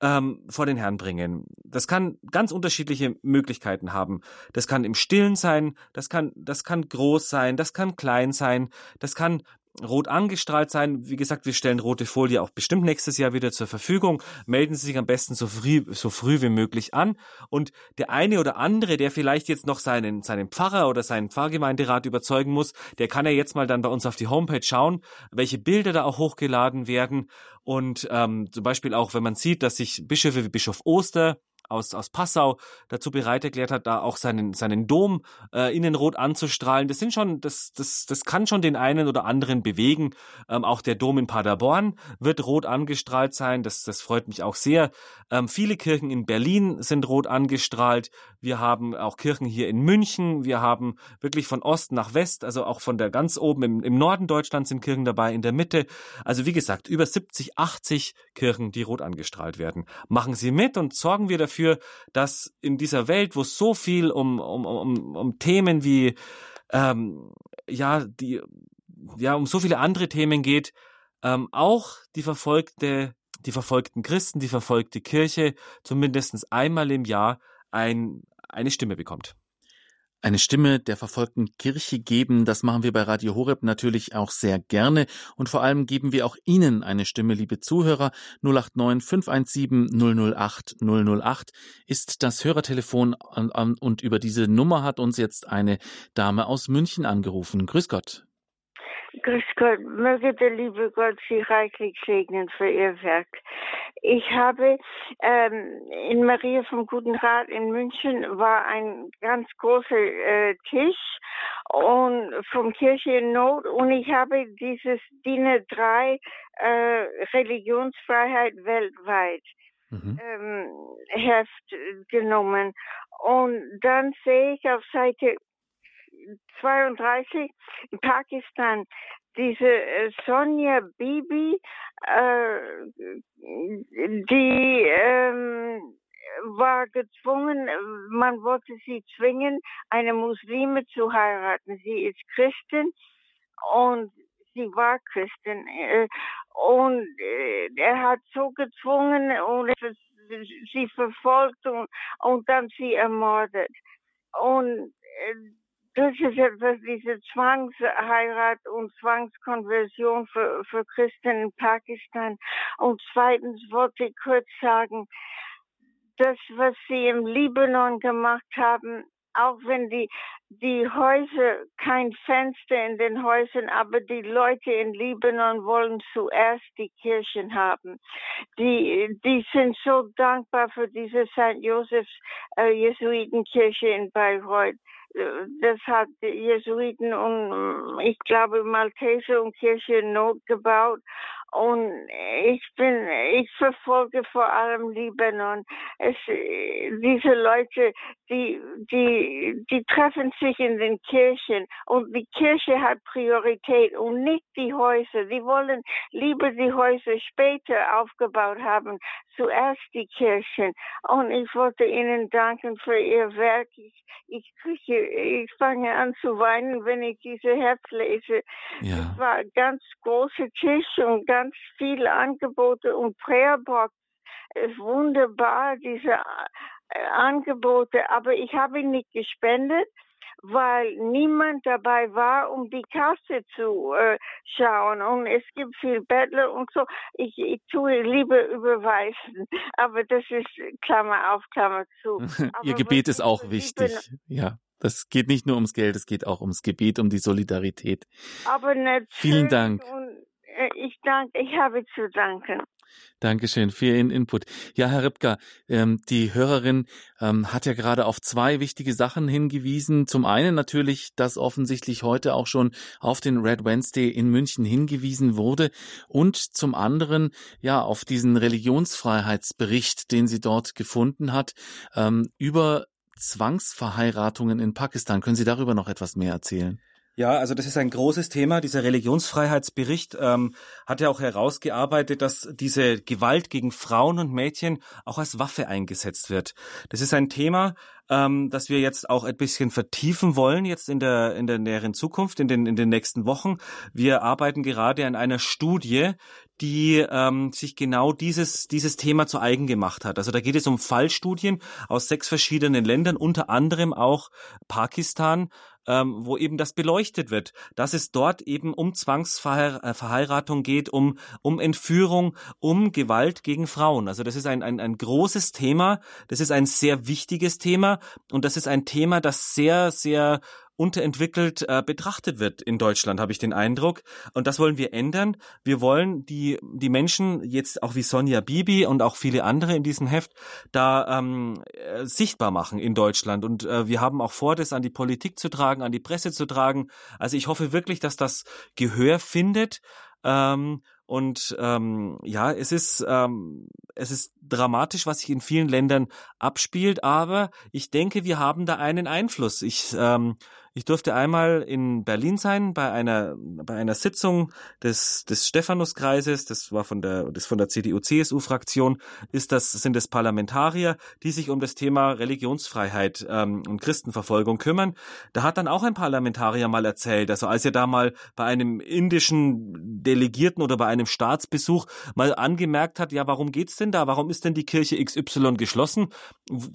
ähm, vor den Herrn bringen. Das kann ganz unterschiedliche Möglichkeiten haben. Das kann im Stillen sein, das kann, das kann groß sein, das kann klein sein, das kann rot angestrahlt sein. Wie gesagt, wir stellen rote Folie auch bestimmt nächstes Jahr wieder zur Verfügung. Melden Sie sich am besten so früh, so früh wie möglich an. Und der eine oder andere, der vielleicht jetzt noch seinen, seinen Pfarrer oder seinen Pfarrgemeinderat überzeugen muss, der kann ja jetzt mal dann bei uns auf die Homepage schauen, welche Bilder da auch hochgeladen werden. Und ähm, zum Beispiel auch, wenn man sieht, dass sich Bischöfe wie Bischof Oster aus, aus Passau dazu bereit erklärt hat, da auch seinen, seinen Dom äh, innenrot anzustrahlen. Das sind schon, das, das, das kann schon den einen oder anderen bewegen. Ähm, auch der Dom in Paderborn wird rot angestrahlt sein. Das, das freut mich auch sehr. Ähm, viele Kirchen in Berlin sind rot angestrahlt. Wir haben auch Kirchen hier in München. Wir haben wirklich von Ost nach West, also auch von der ganz oben im, im Norden Deutschlands sind Kirchen dabei, in der Mitte. Also wie gesagt, über 70, 80 Kirchen, die rot angestrahlt werden. Machen Sie mit und sorgen wir dafür, dass in dieser Welt, wo so viel um, um, um, um Themen wie ähm, ja, die ja um so viele andere Themen geht, ähm, auch die verfolgte, die verfolgten Christen, die verfolgte Kirche zumindest einmal im Jahr ein, eine Stimme bekommt eine Stimme der verfolgten Kirche geben. Das machen wir bei Radio Horeb natürlich auch sehr gerne. Und vor allem geben wir auch Ihnen eine Stimme, liebe Zuhörer. 089 517 008 008 ist das Hörertelefon und über diese Nummer hat uns jetzt eine Dame aus München angerufen. Grüß Gott. Grüß Gott, möge der liebe Gott Sie reichlich segnen für Ihr Werk. Ich habe ähm, in Maria vom Guten Rat in München war ein ganz großer äh, Tisch und vom Kirche in Not und ich habe dieses DIN 3 äh, Religionsfreiheit weltweit mhm. ähm, Heft genommen und dann sehe ich auf Seite 32 in Pakistan diese äh, Sonja Bibi, äh, die ähm, war gezwungen, man wollte sie zwingen, eine Muslime zu heiraten. Sie ist Christin und sie war Christin. Äh, und äh, er hat so gezwungen und sie verfolgt und, und dann sie ermordet. Und äh, das ist etwas, diese Zwangsheirat und Zwangskonversion für, für Christen in Pakistan. Und zweitens wollte ich kurz sagen, das, was sie im Libanon gemacht haben, auch wenn die, die Häuser, kein Fenster in den Häusern, aber die Leute in Libanon wollen zuerst die Kirchen haben. Die, die sind so dankbar für diese St. Josephs äh, Jesuitenkirche in Bayreuth das hat Jesuiten und ich glaube Malteser und Kirche in Not gebaut. Und ich bin, ich verfolge vor allem Libanon. Es, diese Leute, die, die, die treffen sich in den Kirchen und die Kirche hat Priorität und nicht die Häuser. Die wollen lieber die Häuser später aufgebaut haben, zuerst die Kirchen. Und ich wollte Ihnen danken für Ihr Werk. Ich, ich kriege, ich fange an zu weinen, wenn ich diese Herz lese. Ja. Es war ganz großer Tisch und ganz ganz viele Angebote und Prayerbox ist wunderbar, diese äh, Angebote, aber ich habe nicht gespendet, weil niemand dabei war, um die Kasse zu äh, schauen. Und es gibt viel Bettler und so. Ich, ich tue lieber überweisen. Aber das ist Klammer auf, Klammer zu. Ihr Gebet ist auch wichtig. Ja. Das geht nicht nur ums Geld, es geht auch ums Gebet, um die Solidarität. Aber nicht Vielen Dank. Und ich danke, ich habe zu danken. Dankeschön für Ihren Input. Ja, Herr Ripka, ähm, die Hörerin ähm, hat ja gerade auf zwei wichtige Sachen hingewiesen. Zum einen natürlich, dass offensichtlich heute auch schon auf den Red Wednesday in München hingewiesen wurde und zum anderen ja auf diesen Religionsfreiheitsbericht, den sie dort gefunden hat, ähm, über Zwangsverheiratungen in Pakistan. Können Sie darüber noch etwas mehr erzählen? Ja, also das ist ein großes Thema. Dieser Religionsfreiheitsbericht ähm, hat ja auch herausgearbeitet, dass diese Gewalt gegen Frauen und Mädchen auch als Waffe eingesetzt wird. Das ist ein Thema, ähm, das wir jetzt auch ein bisschen vertiefen wollen, jetzt in der, in der näheren Zukunft, in den, in den nächsten Wochen. Wir arbeiten gerade an einer Studie, die ähm, sich genau dieses, dieses Thema zu eigen gemacht hat. Also da geht es um Fallstudien aus sechs verschiedenen Ländern, unter anderem auch Pakistan, ähm, wo eben das beleuchtet wird, dass es dort eben um Zwangsverheiratung äh, geht, um, um Entführung, um Gewalt gegen Frauen. Also das ist ein, ein, ein großes Thema, das ist ein sehr wichtiges Thema und das ist ein Thema, das sehr, sehr unterentwickelt äh, betrachtet wird in Deutschland, habe ich den Eindruck. Und das wollen wir ändern. Wir wollen die, die Menschen jetzt auch wie Sonja Bibi und auch viele andere in diesem Heft da ähm, äh, sichtbar machen in Deutschland. Und äh, wir haben auch vor, das an die Politik zu tragen, an die Presse zu tragen. Also ich hoffe wirklich, dass das Gehör findet. Ähm, und ähm, ja, es ist ähm, es ist dramatisch, was sich in vielen Ländern abspielt, aber ich denke, wir haben da einen Einfluss. Ich ähm, ich durfte einmal in Berlin sein bei einer bei einer Sitzung des des Stephanuskreises. Das war von der das von der CDU/CSU-Fraktion. Ist das sind es Parlamentarier, die sich um das Thema Religionsfreiheit ähm, und Christenverfolgung kümmern. Da hat dann auch ein Parlamentarier mal erzählt, also als er da mal bei einem indischen Delegierten oder bei einem Staatsbesuch mal angemerkt hat, ja, warum geht's denn da? Warum ist denn die Kirche XY geschlossen?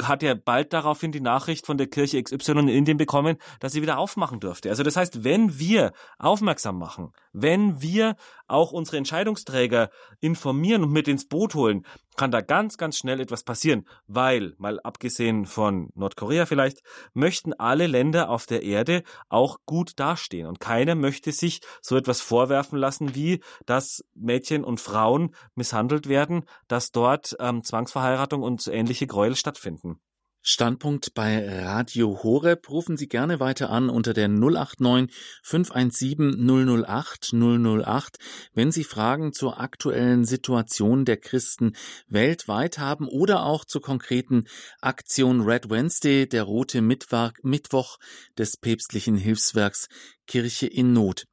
Hat er bald daraufhin die Nachricht von der Kirche XY in Indien bekommen, dass sie wieder aufmachen dürfte. Also das heißt, wenn wir aufmerksam machen, wenn wir auch unsere Entscheidungsträger informieren und mit ins Boot holen, kann da ganz, ganz schnell etwas passieren, weil, mal abgesehen von Nordkorea vielleicht, möchten alle Länder auf der Erde auch gut dastehen und keiner möchte sich so etwas vorwerfen lassen, wie dass Mädchen und Frauen misshandelt werden, dass dort ähm, Zwangsverheiratung und ähnliche Gräuel stattfinden. Standpunkt bei Radio Horeb. Rufen Sie gerne weiter an unter der 089 517 008 008, wenn Sie Fragen zur aktuellen Situation der Christen weltweit haben oder auch zur konkreten Aktion Red Wednesday, der rote Mittwoch des päpstlichen Hilfswerks Kirche in Not.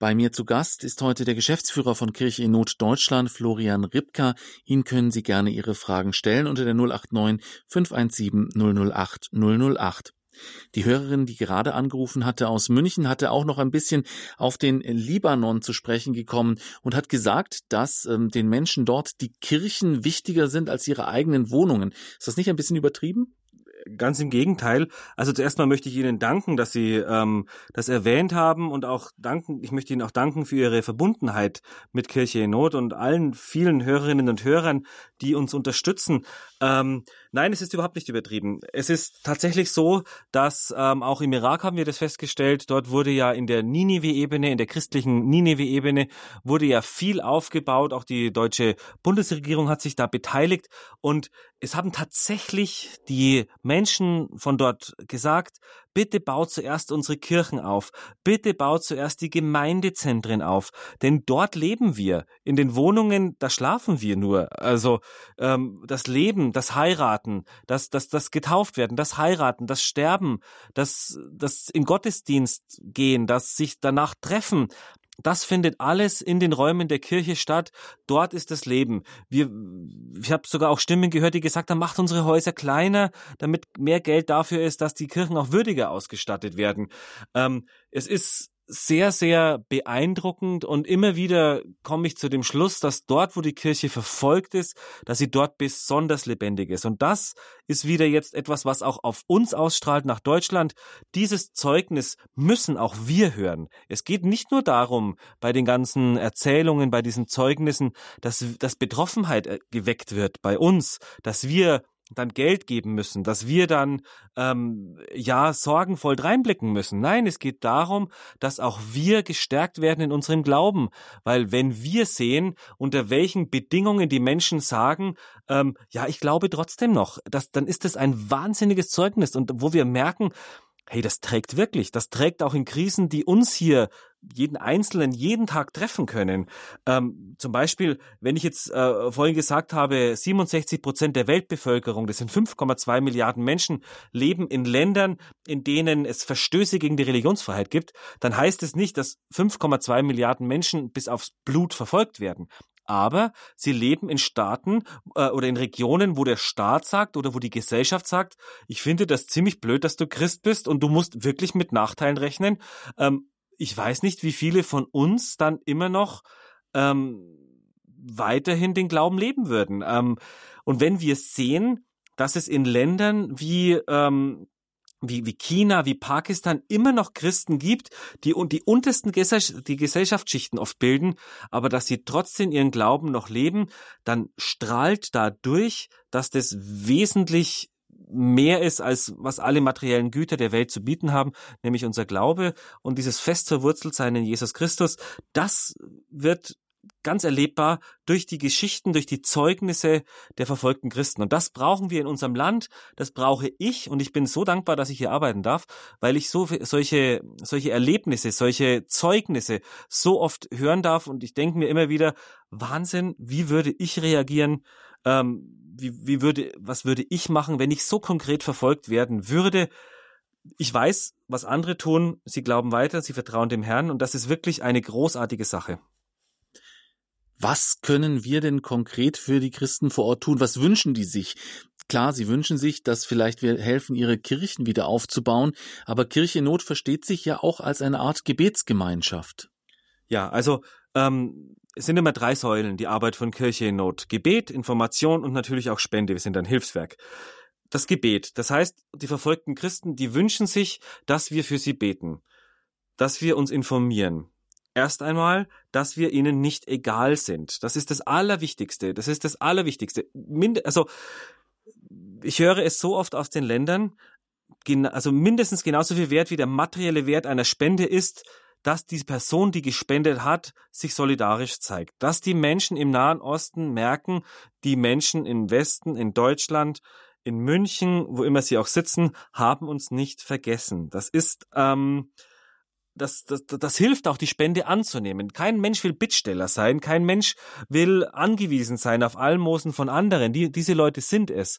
Bei mir zu Gast ist heute der Geschäftsführer von Kirche in Not Deutschland, Florian Ripka. Ihn können Sie gerne Ihre Fragen stellen unter der 089 517 008 008. Die Hörerin, die gerade angerufen hatte aus München, hatte auch noch ein bisschen auf den Libanon zu sprechen gekommen und hat gesagt, dass ähm, den Menschen dort die Kirchen wichtiger sind als ihre eigenen Wohnungen. Ist das nicht ein bisschen übertrieben? Ganz im Gegenteil. Also zuerst mal möchte ich Ihnen danken, dass Sie ähm, das erwähnt haben und auch danken, ich möchte Ihnen auch danken für Ihre Verbundenheit mit Kirche in Not und allen vielen Hörerinnen und Hörern, die uns unterstützen. Ähm, nein, es ist überhaupt nicht übertrieben. Es ist tatsächlich so, dass ähm, auch im Irak haben wir das festgestellt, dort wurde ja in der Ninive-Ebene, in der christlichen Ninive-Ebene, wurde ja viel aufgebaut. Auch die deutsche Bundesregierung hat sich da beteiligt und es haben tatsächlich die Menschen von dort gesagt, bitte baut zuerst unsere Kirchen auf, bitte baut zuerst die Gemeindezentren auf, denn dort leben wir. In den Wohnungen, da schlafen wir nur. Also ähm, das Leben, das Heiraten, das, das, das getauft werden, das Heiraten, das Sterben, das, das in Gottesdienst gehen, das sich danach treffen, das findet alles in den Räumen der Kirche statt. Dort ist das Leben. Wir, ich habe sogar auch Stimmen gehört, die gesagt haben, macht unsere Häuser kleiner, damit mehr Geld dafür ist, dass die Kirchen auch würdiger ausgestattet werden. Ähm, es ist sehr, sehr beeindruckend und immer wieder komme ich zu dem Schluss, dass dort, wo die Kirche verfolgt ist, dass sie dort besonders lebendig ist. Und das ist wieder jetzt etwas, was auch auf uns ausstrahlt nach Deutschland. Dieses Zeugnis müssen auch wir hören. Es geht nicht nur darum, bei den ganzen Erzählungen, bei diesen Zeugnissen, dass, dass Betroffenheit äh, geweckt wird bei uns, dass wir dann Geld geben müssen, dass wir dann ähm, ja sorgenvoll reinblicken müssen. Nein, es geht darum, dass auch wir gestärkt werden in unserem Glauben, weil wenn wir sehen, unter welchen Bedingungen die Menschen sagen, ähm, ja, ich glaube trotzdem noch, dass, dann ist das ein wahnsinniges Zeugnis und wo wir merken, hey, das trägt wirklich, das trägt auch in Krisen, die uns hier jeden Einzelnen jeden Tag treffen können. Ähm, zum Beispiel, wenn ich jetzt äh, vorhin gesagt habe, 67 Prozent der Weltbevölkerung, das sind 5,2 Milliarden Menschen, leben in Ländern, in denen es Verstöße gegen die Religionsfreiheit gibt, dann heißt es nicht, dass 5,2 Milliarden Menschen bis aufs Blut verfolgt werden aber sie leben in Staaten äh, oder in Regionen, wo der Staat sagt oder wo die Gesellschaft sagt, ich finde das ziemlich blöd, dass du Christ bist und du musst wirklich mit Nachteilen rechnen. Ähm, ich weiß nicht, wie viele von uns dann immer noch ähm, weiterhin den Glauben leben würden. Ähm, und wenn wir sehen, dass es in Ländern wie ähm, wie, wie China, wie Pakistan immer noch Christen gibt, die die untersten Gesell die Gesellschaftsschichten oft bilden, aber dass sie trotzdem ihren Glauben noch leben, dann strahlt dadurch, dass das wesentlich mehr ist, als was alle materiellen Güter der Welt zu bieten haben, nämlich unser Glaube und dieses fest verwurzelt sein in Jesus Christus, das wird ganz erlebbar durch die Geschichten, durch die Zeugnisse der verfolgten Christen. Und das brauchen wir in unserem Land, das brauche ich. Und ich bin so dankbar, dass ich hier arbeiten darf, weil ich so solche, solche Erlebnisse, solche Zeugnisse so oft hören darf. Und ich denke mir immer wieder, Wahnsinn, wie würde ich reagieren, ähm, wie, wie würde, was würde ich machen, wenn ich so konkret verfolgt werden würde? Ich weiß, was andere tun, sie glauben weiter, sie vertrauen dem Herrn und das ist wirklich eine großartige Sache. Was können wir denn konkret für die Christen vor Ort tun? Was wünschen die sich? Klar, sie wünschen sich, dass vielleicht wir helfen, ihre Kirchen wieder aufzubauen, aber Kirche Not versteht sich ja auch als eine Art Gebetsgemeinschaft. Ja, also ähm, es sind immer drei Säulen, die Arbeit von Kirche in Not. Gebet, Information und natürlich auch Spende. Wir sind ein Hilfswerk. Das Gebet. Das heißt, die verfolgten Christen, die wünschen sich, dass wir für sie beten, dass wir uns informieren. Erst einmal, dass wir ihnen nicht egal sind. Das ist das Allerwichtigste. Das ist das Allerwichtigste. also, ich höre es so oft aus den Ländern, also mindestens genauso viel wert wie der materielle Wert einer Spende ist, dass die Person, die gespendet hat, sich solidarisch zeigt. Dass die Menschen im Nahen Osten merken, die Menschen im Westen, in Deutschland, in München, wo immer sie auch sitzen, haben uns nicht vergessen. Das ist, ähm, das, das, das hilft auch, die Spende anzunehmen. Kein Mensch will Bittsteller sein, kein Mensch will angewiesen sein auf Almosen von anderen. Die, diese Leute sind es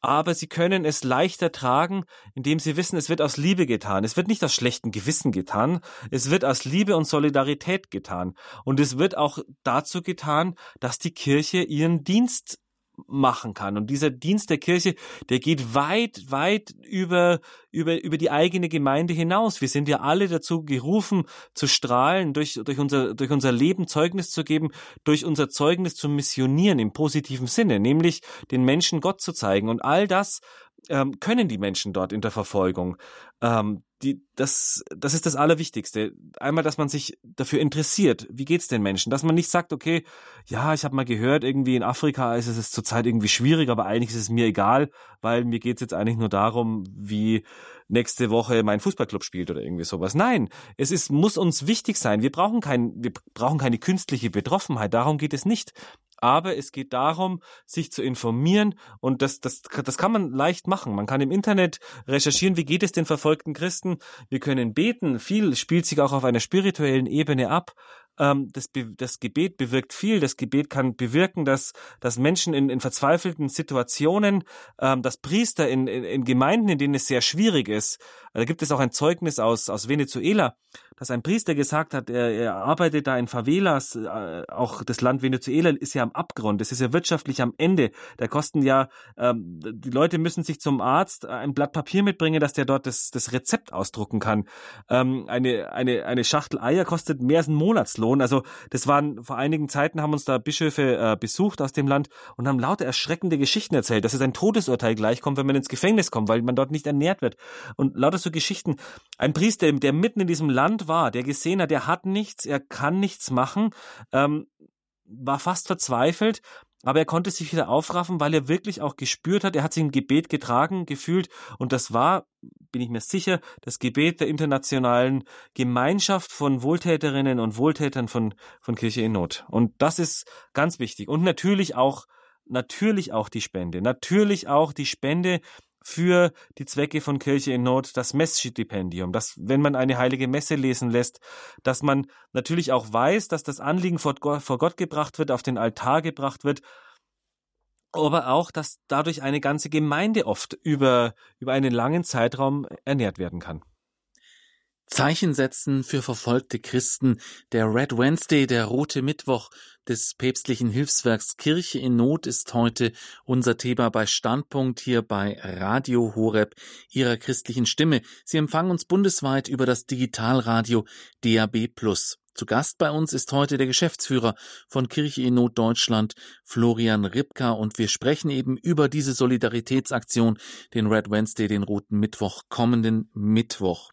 aber sie können es leichter tragen, indem sie wissen, es wird aus Liebe getan. Es wird nicht aus schlechtem Gewissen getan, es wird aus Liebe und Solidarität getan. Und es wird auch dazu getan, dass die Kirche ihren Dienst machen kann. Und dieser Dienst der Kirche, der geht weit, weit über, über, über die eigene Gemeinde hinaus. Wir sind ja alle dazu gerufen, zu strahlen, durch, durch, unser, durch unser Leben Zeugnis zu geben, durch unser Zeugnis zu missionieren im positiven Sinne, nämlich den Menschen Gott zu zeigen. Und all das ähm, können die Menschen dort in der Verfolgung. Ähm, die, das, das ist das Allerwichtigste. Einmal, dass man sich dafür interessiert, wie geht's den Menschen, dass man nicht sagt, okay, ja, ich habe mal gehört, irgendwie in Afrika ist es zurzeit irgendwie schwierig, aber eigentlich ist es mir egal, weil mir geht's jetzt eigentlich nur darum, wie nächste Woche mein Fußballclub spielt oder irgendwie sowas. Nein, es ist, muss uns wichtig sein. Wir brauchen kein, wir brauchen keine künstliche Betroffenheit. Darum geht es nicht aber es geht darum, sich zu informieren und das, das, das kann man leicht machen. Man kann im Internet recherchieren, wie geht es den verfolgten Christen. Wir können beten. Viel spielt sich auch auf einer spirituellen Ebene ab. Ähm, das, das Gebet bewirkt viel. Das Gebet kann bewirken, dass, dass Menschen in, in verzweifelten Situationen, ähm, dass Priester in, in, in Gemeinden, in denen es sehr schwierig ist, da gibt es auch ein Zeugnis aus, aus Venezuela, dass ein Priester gesagt hat, er, er arbeitet da in Favelas, äh, auch das Land Venezuela ist ja am Abgrund, es ist ja wirtschaftlich am Ende. Da kosten ja, ähm, die Leute müssen sich zum Arzt ein Blatt Papier mitbringen, dass der dort das, das Rezept ausdrucken kann. Ähm, eine, eine, eine Schachtel Eier kostet mehr als einen Monatslohn. Also das waren vor einigen Zeiten haben uns da Bischöfe äh, besucht aus dem Land und haben lauter erschreckende Geschichten erzählt, dass es ein Todesurteil gleichkommt, wenn man ins Gefängnis kommt, weil man dort nicht ernährt wird. Und lauter so Geschichten. Ein Priester, der mitten in diesem Land war, der gesehen hat, er hat nichts, er kann nichts machen, ähm, war fast verzweifelt, aber er konnte sich wieder aufraffen, weil er wirklich auch gespürt hat, er hat sich im Gebet getragen, gefühlt und das war, bin ich mir sicher, das Gebet der internationalen Gemeinschaft von Wohltäterinnen und Wohltätern von, von Kirche in Not. Und das ist ganz wichtig. Und natürlich auch, natürlich auch die Spende, natürlich auch die Spende für die Zwecke von Kirche in Not das Messstipendium, dass wenn man eine heilige Messe lesen lässt, dass man natürlich auch weiß, dass das Anliegen vor Gott gebracht wird, auf den Altar gebracht wird, aber auch, dass dadurch eine ganze Gemeinde oft über, über einen langen Zeitraum ernährt werden kann. Zeichen setzen für verfolgte Christen. Der Red Wednesday, der rote Mittwoch des päpstlichen Hilfswerks Kirche in Not ist heute unser Thema bei Standpunkt hier bei Radio Horeb, Ihrer christlichen Stimme. Sie empfangen uns bundesweit über das Digitalradio DAB+. Zu Gast bei uns ist heute der Geschäftsführer von Kirche in Not Deutschland, Florian Ripka, und wir sprechen eben über diese Solidaritätsaktion, den Red Wednesday, den Roten Mittwoch, kommenden Mittwoch.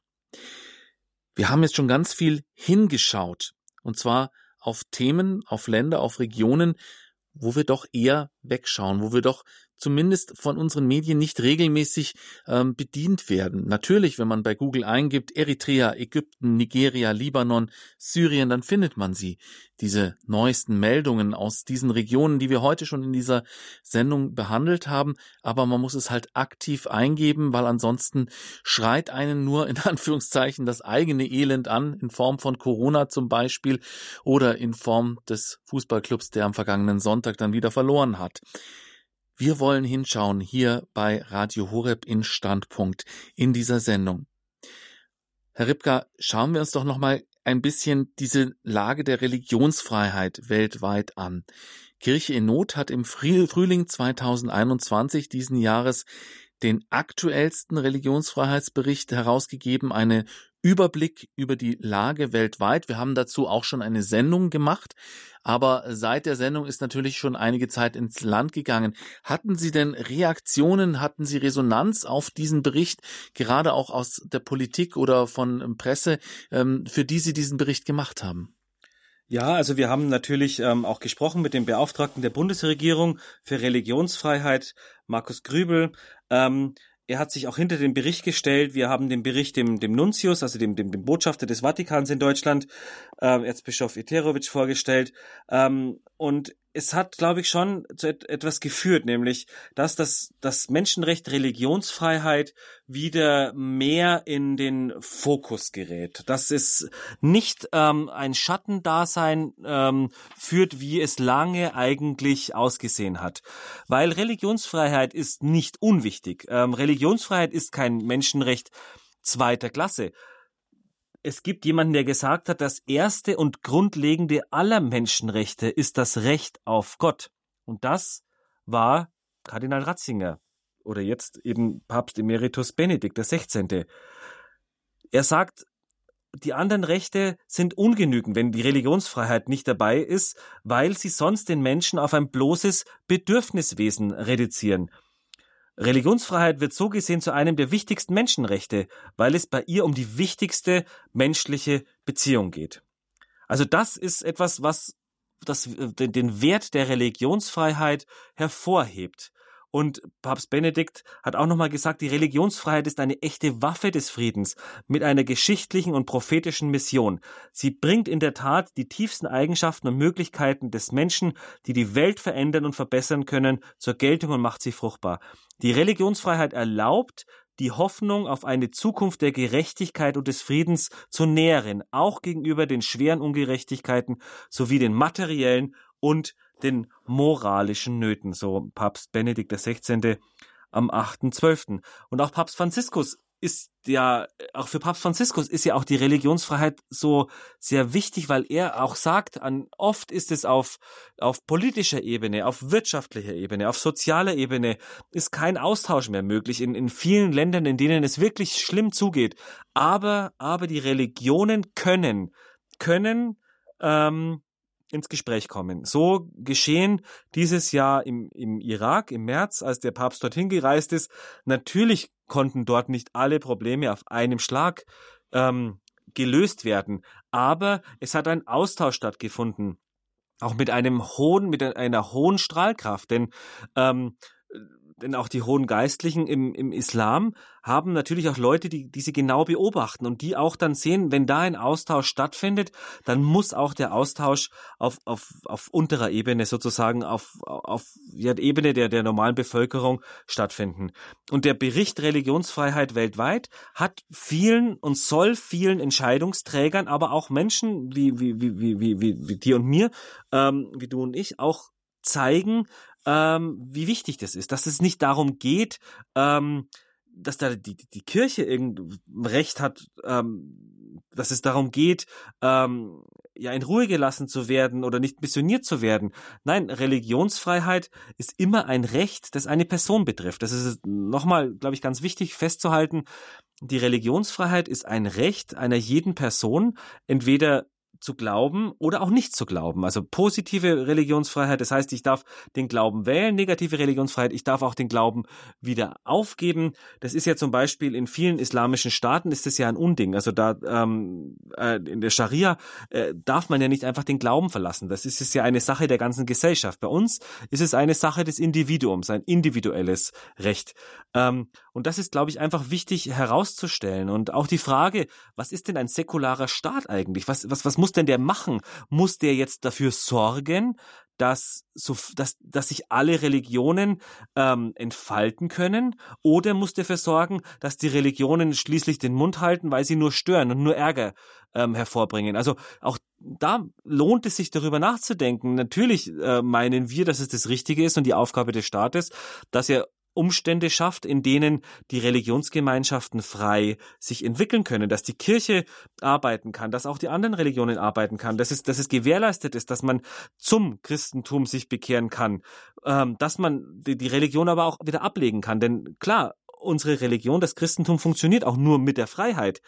Wir haben jetzt schon ganz viel hingeschaut, und zwar auf Themen, auf Länder, auf Regionen, wo wir doch eher wegschauen, wo wir doch zumindest von unseren Medien nicht regelmäßig ähm, bedient werden. Natürlich, wenn man bei Google eingibt, Eritrea, Ägypten, Nigeria, Libanon, Syrien, dann findet man sie. Diese neuesten Meldungen aus diesen Regionen, die wir heute schon in dieser Sendung behandelt haben, aber man muss es halt aktiv eingeben, weil ansonsten schreit einen nur in Anführungszeichen das eigene Elend an, in Form von Corona zum Beispiel oder in Form des Fußballclubs, der am vergangenen Sonntag dann wieder verloren hat. Wir wollen hinschauen hier bei Radio Horeb in Standpunkt in dieser Sendung. Herr Ripka, schauen wir uns doch noch mal ein bisschen diese Lage der Religionsfreiheit weltweit an. Kirche in Not hat im Frühling 2021 diesen Jahres den aktuellsten Religionsfreiheitsbericht herausgegeben, eine Überblick über die Lage weltweit. Wir haben dazu auch schon eine Sendung gemacht, aber seit der Sendung ist natürlich schon einige Zeit ins Land gegangen. Hatten Sie denn Reaktionen, hatten Sie Resonanz auf diesen Bericht, gerade auch aus der Politik oder von Presse, ähm, für die Sie diesen Bericht gemacht haben? Ja, also wir haben natürlich ähm, auch gesprochen mit dem Beauftragten der Bundesregierung für Religionsfreiheit, Markus Grübel. Ähm, er hat sich auch hinter den Bericht gestellt. Wir haben den Bericht dem, dem Nuntius, also dem, dem, dem Botschafter des Vatikans in Deutschland, äh, Erzbischof Eterovic vorgestellt. Ähm, und es hat, glaube ich, schon zu et etwas geführt, nämlich, dass das, das Menschenrecht Religionsfreiheit wieder mehr in den Fokus gerät. Dass es nicht ähm, ein Schattendasein ähm, führt, wie es lange eigentlich ausgesehen hat. Weil Religionsfreiheit ist nicht unwichtig. Ähm, Religionsfreiheit ist kein Menschenrecht zweiter Klasse es gibt jemanden, der gesagt hat, das erste und grundlegende aller Menschenrechte ist das Recht auf Gott. Und das war Kardinal Ratzinger oder jetzt eben Papst Emeritus Benedikt XVI. Er sagt, die anderen Rechte sind ungenügend, wenn die Religionsfreiheit nicht dabei ist, weil sie sonst den Menschen auf ein bloßes Bedürfniswesen reduzieren. Religionsfreiheit wird so gesehen zu einem der wichtigsten Menschenrechte, weil es bei ihr um die wichtigste menschliche Beziehung geht. Also das ist etwas, was das, den Wert der Religionsfreiheit hervorhebt. Und Papst Benedikt hat auch nochmal gesagt, die Religionsfreiheit ist eine echte Waffe des Friedens mit einer geschichtlichen und prophetischen Mission. Sie bringt in der Tat die tiefsten Eigenschaften und Möglichkeiten des Menschen, die die Welt verändern und verbessern können, zur Geltung und macht sie fruchtbar. Die Religionsfreiheit erlaubt, die Hoffnung auf eine Zukunft der Gerechtigkeit und des Friedens zu nähren, auch gegenüber den schweren Ungerechtigkeiten sowie den materiellen und den moralischen Nöten, so Papst Benedikt XVI. am 8.12. Und auch Papst Franziskus ist ja, auch für Papst Franziskus ist ja auch die Religionsfreiheit so sehr wichtig, weil er auch sagt, an, oft ist es auf, auf politischer Ebene, auf wirtschaftlicher Ebene, auf sozialer Ebene, ist kein Austausch mehr möglich in, in vielen Ländern, in denen es wirklich schlimm zugeht. Aber, aber die Religionen können, können, ähm, ins Gespräch kommen. So geschehen dieses Jahr im, im Irak im März, als der Papst dorthin gereist ist. Natürlich konnten dort nicht alle Probleme auf einem Schlag ähm, gelöst werden, aber es hat ein Austausch stattgefunden auch mit einem hohen, mit einer hohen Strahlkraft, denn ähm, denn auch die hohen Geistlichen im, im Islam haben natürlich auch Leute, die, die sie genau beobachten und die auch dann sehen, wenn da ein Austausch stattfindet, dann muss auch der Austausch auf, auf, auf unterer Ebene sozusagen, auf, auf ja, Ebene der, der normalen Bevölkerung stattfinden. Und der Bericht Religionsfreiheit weltweit hat vielen und soll vielen Entscheidungsträgern, aber auch Menschen wie, wie, wie, wie, wie, wie, wie dir und mir, ähm, wie du und ich, auch zeigen, ähm, wie wichtig das ist, dass es nicht darum geht, ähm, dass da die, die Kirche irgendein Recht hat, ähm, dass es darum geht, ähm, ja in Ruhe gelassen zu werden oder nicht missioniert zu werden. Nein, Religionsfreiheit ist immer ein Recht, das eine Person betrifft. Das ist nochmal, glaube ich, ganz wichtig festzuhalten. Die Religionsfreiheit ist ein Recht einer jeden Person, entweder zu glauben oder auch nicht zu glauben. Also positive Religionsfreiheit, das heißt, ich darf den Glauben wählen, negative Religionsfreiheit, ich darf auch den Glauben wieder aufgeben. Das ist ja zum Beispiel in vielen islamischen Staaten ist das ja ein Unding. Also da ähm, äh, in der Scharia äh, darf man ja nicht einfach den Glauben verlassen. Das ist, ist ja eine Sache der ganzen Gesellschaft. Bei uns ist es eine Sache des Individuums, ein individuelles Recht. Ähm, und das ist, glaube ich, einfach wichtig herauszustellen. Und auch die Frage, was ist denn ein säkularer Staat eigentlich? Was, was, was muss denn der machen? Muss der jetzt dafür sorgen, dass, so, dass, dass sich alle Religionen ähm, entfalten können? Oder muss dafür sorgen, dass die Religionen schließlich den Mund halten, weil sie nur stören und nur Ärger ähm, hervorbringen? Also auch da lohnt es sich darüber nachzudenken. Natürlich äh, meinen wir, dass es das Richtige ist und die Aufgabe des Staates, dass er Umstände schafft, in denen die Religionsgemeinschaften frei sich entwickeln können, dass die Kirche arbeiten kann, dass auch die anderen Religionen arbeiten kann, dass es, dass es gewährleistet ist, dass man zum Christentum sich bekehren kann, ähm, dass man die, die Religion aber auch wieder ablegen kann. Denn klar, unsere Religion, das Christentum funktioniert auch nur mit der Freiheit.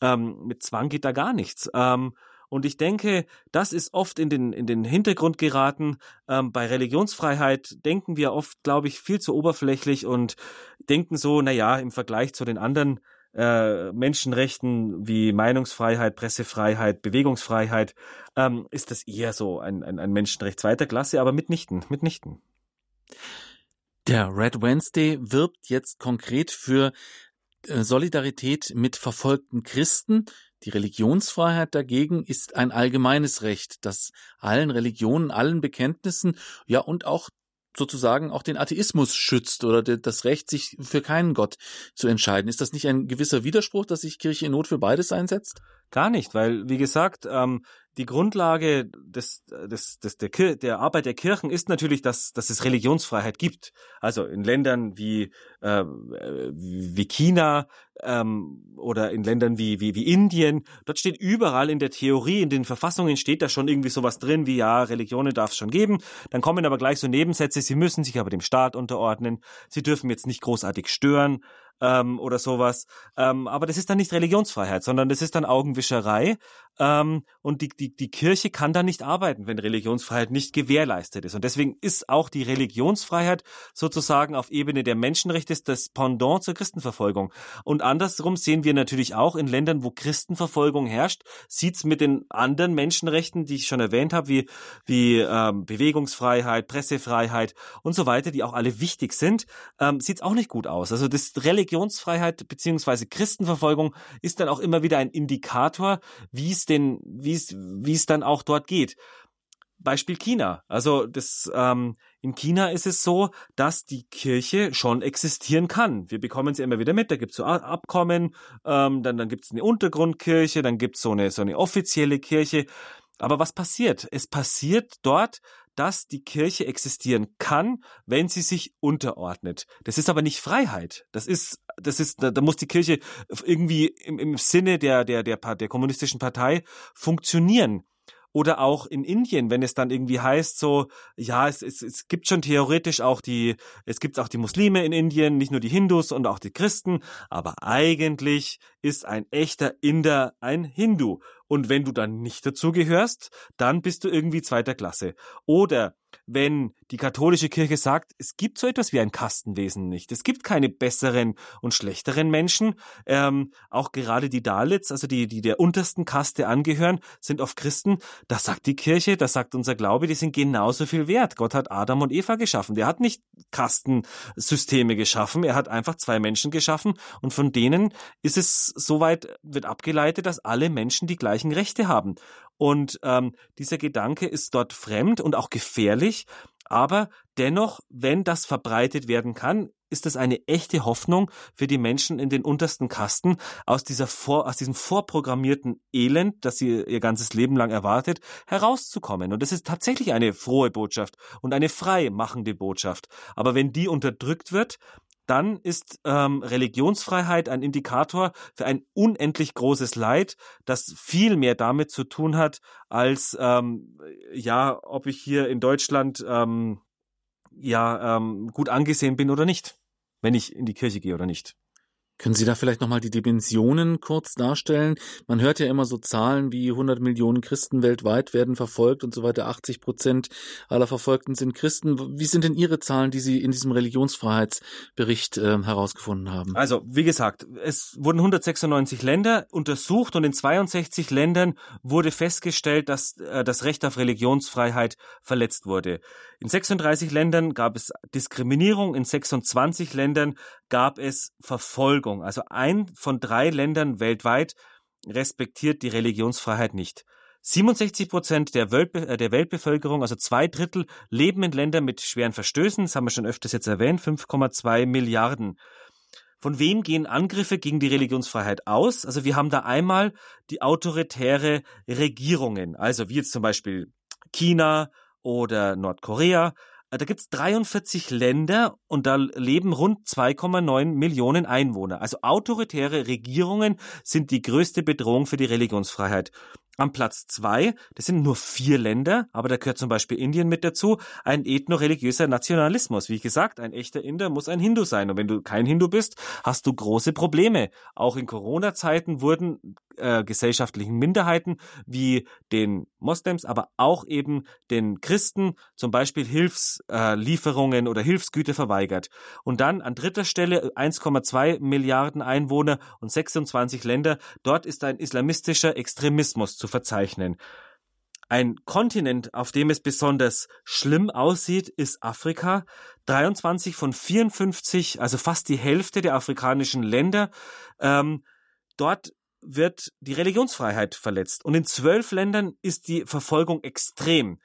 Ähm, mit Zwang geht da gar nichts. Ähm, und ich denke, das ist oft in den, in den Hintergrund geraten. Ähm, bei Religionsfreiheit denken wir oft, glaube ich, viel zu oberflächlich und denken so, na ja, im Vergleich zu den anderen äh, Menschenrechten wie Meinungsfreiheit, Pressefreiheit, Bewegungsfreiheit, ähm, ist das eher so ein, ein, ein Menschenrecht zweiter Klasse, aber mitnichten, mitnichten. Der Red Wednesday wirbt jetzt konkret für äh, Solidarität mit verfolgten Christen. Die Religionsfreiheit dagegen ist ein allgemeines Recht, das allen Religionen, allen Bekenntnissen, ja und auch sozusagen auch den Atheismus schützt oder das Recht, sich für keinen Gott zu entscheiden. Ist das nicht ein gewisser Widerspruch, dass sich Kirche in Not für beides einsetzt? Gar nicht, weil, wie gesagt, ähm, die Grundlage des, des, des, der, der Arbeit der Kirchen ist natürlich, dass, dass es Religionsfreiheit gibt. Also in Ländern wie, äh, wie China ähm, oder in Ländern wie, wie, wie Indien, dort steht überall in der Theorie, in den Verfassungen steht da schon irgendwie sowas drin, wie ja, Religionen darf es schon geben. Dann kommen aber gleich so Nebensätze, sie müssen sich aber dem Staat unterordnen, sie dürfen jetzt nicht großartig stören ähm, oder sowas. Ähm, aber das ist dann nicht Religionsfreiheit, sondern das ist dann Augenwischerei. Ähm, und die, die, die Kirche kann da nicht arbeiten, wenn Religionsfreiheit nicht gewährleistet ist. Und deswegen ist auch die Religionsfreiheit sozusagen auf Ebene der Menschenrechte das Pendant zur Christenverfolgung. Und andersrum sehen wir natürlich auch in Ländern, wo Christenverfolgung herrscht, sieht's mit den anderen Menschenrechten, die ich schon erwähnt habe, wie, wie ähm, Bewegungsfreiheit, Pressefreiheit und so weiter, die auch alle wichtig sind, ähm, sieht's auch nicht gut aus. Also das Religionsfreiheit beziehungsweise Christenverfolgung ist dann auch immer wieder ein Indikator, wie es denn, wie es, wie es dann auch dort geht. Beispiel China. Also das ähm, in China ist es so, dass die Kirche schon existieren kann. Wir bekommen sie immer wieder mit. Da gibt es so Abkommen, ähm, dann dann gibt es eine Untergrundkirche, dann gibt es so eine so eine offizielle Kirche. Aber was passiert? Es passiert dort, dass die Kirche existieren kann, wenn sie sich unterordnet. Das ist aber nicht Freiheit. Das ist, das ist, da, da muss die Kirche irgendwie im, im Sinne der, der, der, der kommunistischen Partei funktionieren. Oder auch in Indien, wenn es dann irgendwie heißt, so, ja, es, es, es gibt schon theoretisch auch die, es gibt auch die Muslime in Indien, nicht nur die Hindus und auch die Christen, aber eigentlich ist ein echter Inder ein Hindu. Und wenn du dann nicht dazugehörst, dann bist du irgendwie zweiter Klasse. Oder wenn die katholische Kirche sagt, es gibt so etwas wie ein Kastenwesen nicht. Es gibt keine besseren und schlechteren Menschen. Ähm, auch gerade die Dalits, also die, die der untersten Kaste angehören, sind oft Christen. Das sagt die Kirche, das sagt unser Glaube, die sind genauso viel wert. Gott hat Adam und Eva geschaffen. Der hat nicht Kastensysteme geschaffen. Er hat einfach zwei Menschen geschaffen und von denen ist es soweit, wird abgeleitet, dass alle Menschen die gleichen Rechte haben. Und ähm, dieser Gedanke ist dort fremd und auch gefährlich. Aber dennoch, wenn das verbreitet werden kann, ist das eine echte Hoffnung für die Menschen in den untersten Kasten, aus dieser vor, aus diesem vorprogrammierten Elend, das sie ihr ganzes Leben lang erwartet, herauszukommen. Und das ist tatsächlich eine frohe Botschaft und eine frei machende Botschaft. Aber wenn die unterdrückt wird, dann ist ähm, Religionsfreiheit ein Indikator für ein unendlich großes Leid, das viel mehr damit zu tun hat, als ähm, ja, ob ich hier in Deutschland ähm, ja ähm, gut angesehen bin oder nicht, wenn ich in die Kirche gehe oder nicht. Können Sie da vielleicht nochmal die Dimensionen kurz darstellen? Man hört ja immer so Zahlen wie 100 Millionen Christen weltweit werden verfolgt und so weiter. 80 Prozent aller Verfolgten sind Christen. Wie sind denn Ihre Zahlen, die Sie in diesem Religionsfreiheitsbericht äh, herausgefunden haben? Also, wie gesagt, es wurden 196 Länder untersucht und in 62 Ländern wurde festgestellt, dass äh, das Recht auf Religionsfreiheit verletzt wurde. In 36 Ländern gab es Diskriminierung, in 26 Ländern gab es Verfolgung. Also ein von drei Ländern weltweit respektiert die Religionsfreiheit nicht. 67 Prozent äh, der Weltbevölkerung, also zwei Drittel, leben in Ländern mit schweren Verstößen. Das haben wir schon öfters jetzt erwähnt. 5,2 Milliarden. Von wem gehen Angriffe gegen die Religionsfreiheit aus? Also wir haben da einmal die autoritäre Regierungen, also wie jetzt zum Beispiel China oder Nordkorea, da gibt es 43 Länder und da leben rund 2,9 Millionen Einwohner. Also autoritäre Regierungen sind die größte Bedrohung für die Religionsfreiheit. Am Platz zwei, das sind nur vier Länder, aber da gehört zum Beispiel Indien mit dazu, ein ethno-religiöser Nationalismus. Wie gesagt, ein echter Inder muss ein Hindu sein. Und wenn du kein Hindu bist, hast du große Probleme. Auch in Corona-Zeiten wurden äh, gesellschaftlichen Minderheiten wie den Moslems, aber auch eben den Christen zum Beispiel Hilfslieferungen äh, oder Hilfsgüter verweigert. Und dann an dritter Stelle 1,2 Milliarden Einwohner und 26 Länder. Dort ist ein islamistischer Extremismus zu verzeichnen. Ein Kontinent, auf dem es besonders schlimm aussieht, ist Afrika. 23 von 54, also fast die Hälfte der afrikanischen Länder. Ähm, dort wird die Religionsfreiheit verletzt. Und in zwölf Ländern ist die Verfolgung extrem.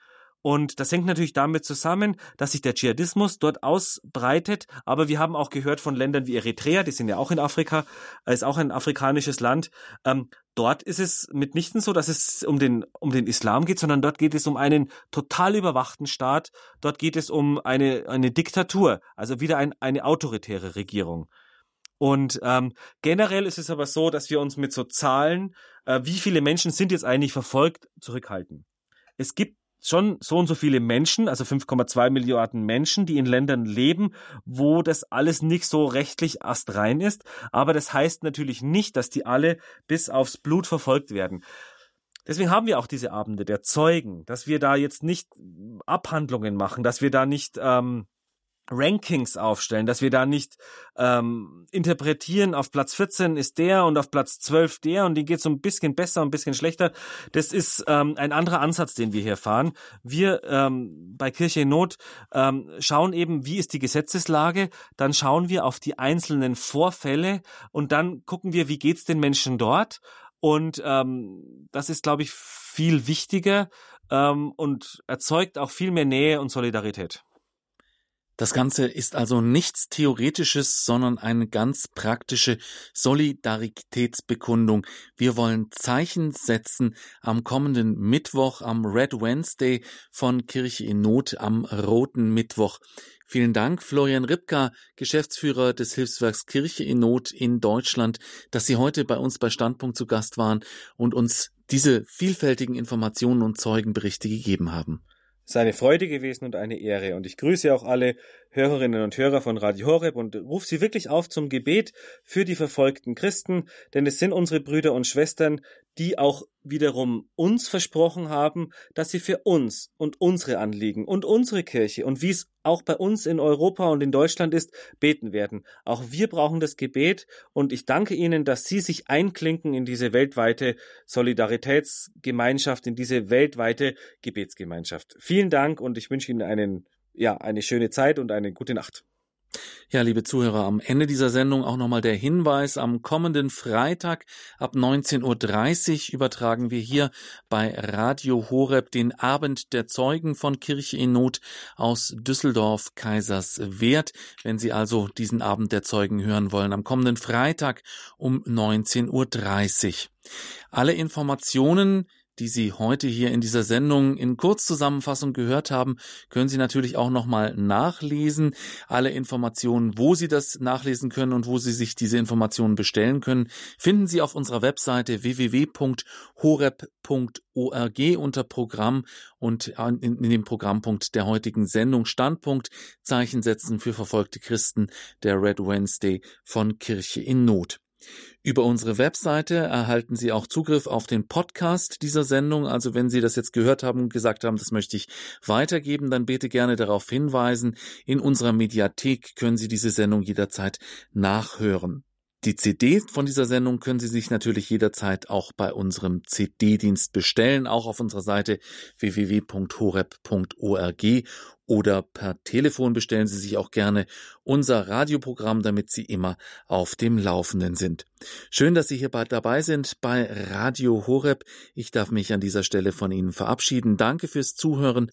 Und das hängt natürlich damit zusammen, dass sich der Dschihadismus dort ausbreitet. Aber wir haben auch gehört von Ländern wie Eritrea, die sind ja auch in Afrika, ist auch ein afrikanisches Land. Ähm, dort ist es mitnichten so, dass es um den, um den Islam geht, sondern dort geht es um einen total überwachten Staat. Dort geht es um eine, eine Diktatur, also wieder ein, eine autoritäre Regierung. Und ähm, generell ist es aber so, dass wir uns mit so Zahlen, äh, wie viele Menschen sind jetzt eigentlich verfolgt, zurückhalten. Es gibt schon so und so viele Menschen, also 5,2 Milliarden Menschen, die in Ländern leben, wo das alles nicht so rechtlich astrein ist. Aber das heißt natürlich nicht, dass die alle bis aufs Blut verfolgt werden. Deswegen haben wir auch diese Abende der Zeugen, dass wir da jetzt nicht Abhandlungen machen, dass wir da nicht ähm, Rankings aufstellen, dass wir da nicht ähm, interpretieren, auf Platz 14 ist der und auf Platz 12 der und die geht so ein bisschen besser, ein bisschen schlechter. Das ist ähm, ein anderer Ansatz, den wir hier fahren. Wir ähm, bei Kirche in Not ähm, schauen eben, wie ist die Gesetzeslage, dann schauen wir auf die einzelnen Vorfälle und dann gucken wir, wie geht's den Menschen dort und ähm, das ist, glaube ich, viel wichtiger ähm, und erzeugt auch viel mehr Nähe und Solidarität. Das Ganze ist also nichts Theoretisches, sondern eine ganz praktische Solidaritätsbekundung. Wir wollen Zeichen setzen am kommenden Mittwoch, am Red Wednesday von Kirche in Not am Roten Mittwoch. Vielen Dank, Florian Ripka, Geschäftsführer des Hilfswerks Kirche in Not in Deutschland, dass Sie heute bei uns bei Standpunkt zu Gast waren und uns diese vielfältigen Informationen und Zeugenberichte gegeben haben. Es ist eine Freude gewesen und eine Ehre. Und ich grüße auch alle Hörerinnen und Hörer von Radio Horeb und rufe sie wirklich auf zum Gebet für die verfolgten Christen, denn es sind unsere Brüder und Schwestern, die auch wiederum uns versprochen haben, dass sie für uns und unsere Anliegen und unsere Kirche und wie es auch bei uns in Europa und in Deutschland ist, beten werden. Auch wir brauchen das Gebet und ich danke Ihnen, dass Sie sich einklinken in diese weltweite Solidaritätsgemeinschaft, in diese weltweite Gebetsgemeinschaft. Vielen Dank und ich wünsche Ihnen einen, ja, eine schöne Zeit und eine gute Nacht. Ja, liebe Zuhörer, am Ende dieser Sendung auch nochmal der Hinweis. Am kommenden Freitag ab 19.30 Uhr übertragen wir hier bei Radio Horeb den Abend der Zeugen von Kirche in Not aus Düsseldorf Kaiserswerth. Wenn Sie also diesen Abend der Zeugen hören wollen, am kommenden Freitag um 19.30 Uhr. Alle Informationen die Sie heute hier in dieser Sendung in Kurzzusammenfassung gehört haben, können Sie natürlich auch nochmal nachlesen. Alle Informationen, wo Sie das nachlesen können und wo Sie sich diese Informationen bestellen können, finden Sie auf unserer Webseite www.horeb.org unter Programm und in, dem Programmpunkt der heutigen Sendung Standpunkt Zeichen setzen für verfolgte Christen der Red Wednesday von Kirche in Not. Über unsere Webseite erhalten Sie auch Zugriff auf den Podcast dieser Sendung. Also wenn Sie das jetzt gehört haben und gesagt haben, das möchte ich weitergeben, dann bitte gerne darauf hinweisen. In unserer Mediathek können Sie diese Sendung jederzeit nachhören. Die CD von dieser Sendung können Sie sich natürlich jederzeit auch bei unserem CD-Dienst bestellen, auch auf unserer Seite www.horeb.org oder per Telefon bestellen Sie sich auch gerne unser Radioprogramm, damit Sie immer auf dem Laufenden sind. Schön, dass Sie hier bald dabei sind bei Radio Horeb. Ich darf mich an dieser Stelle von Ihnen verabschieden. Danke fürs Zuhören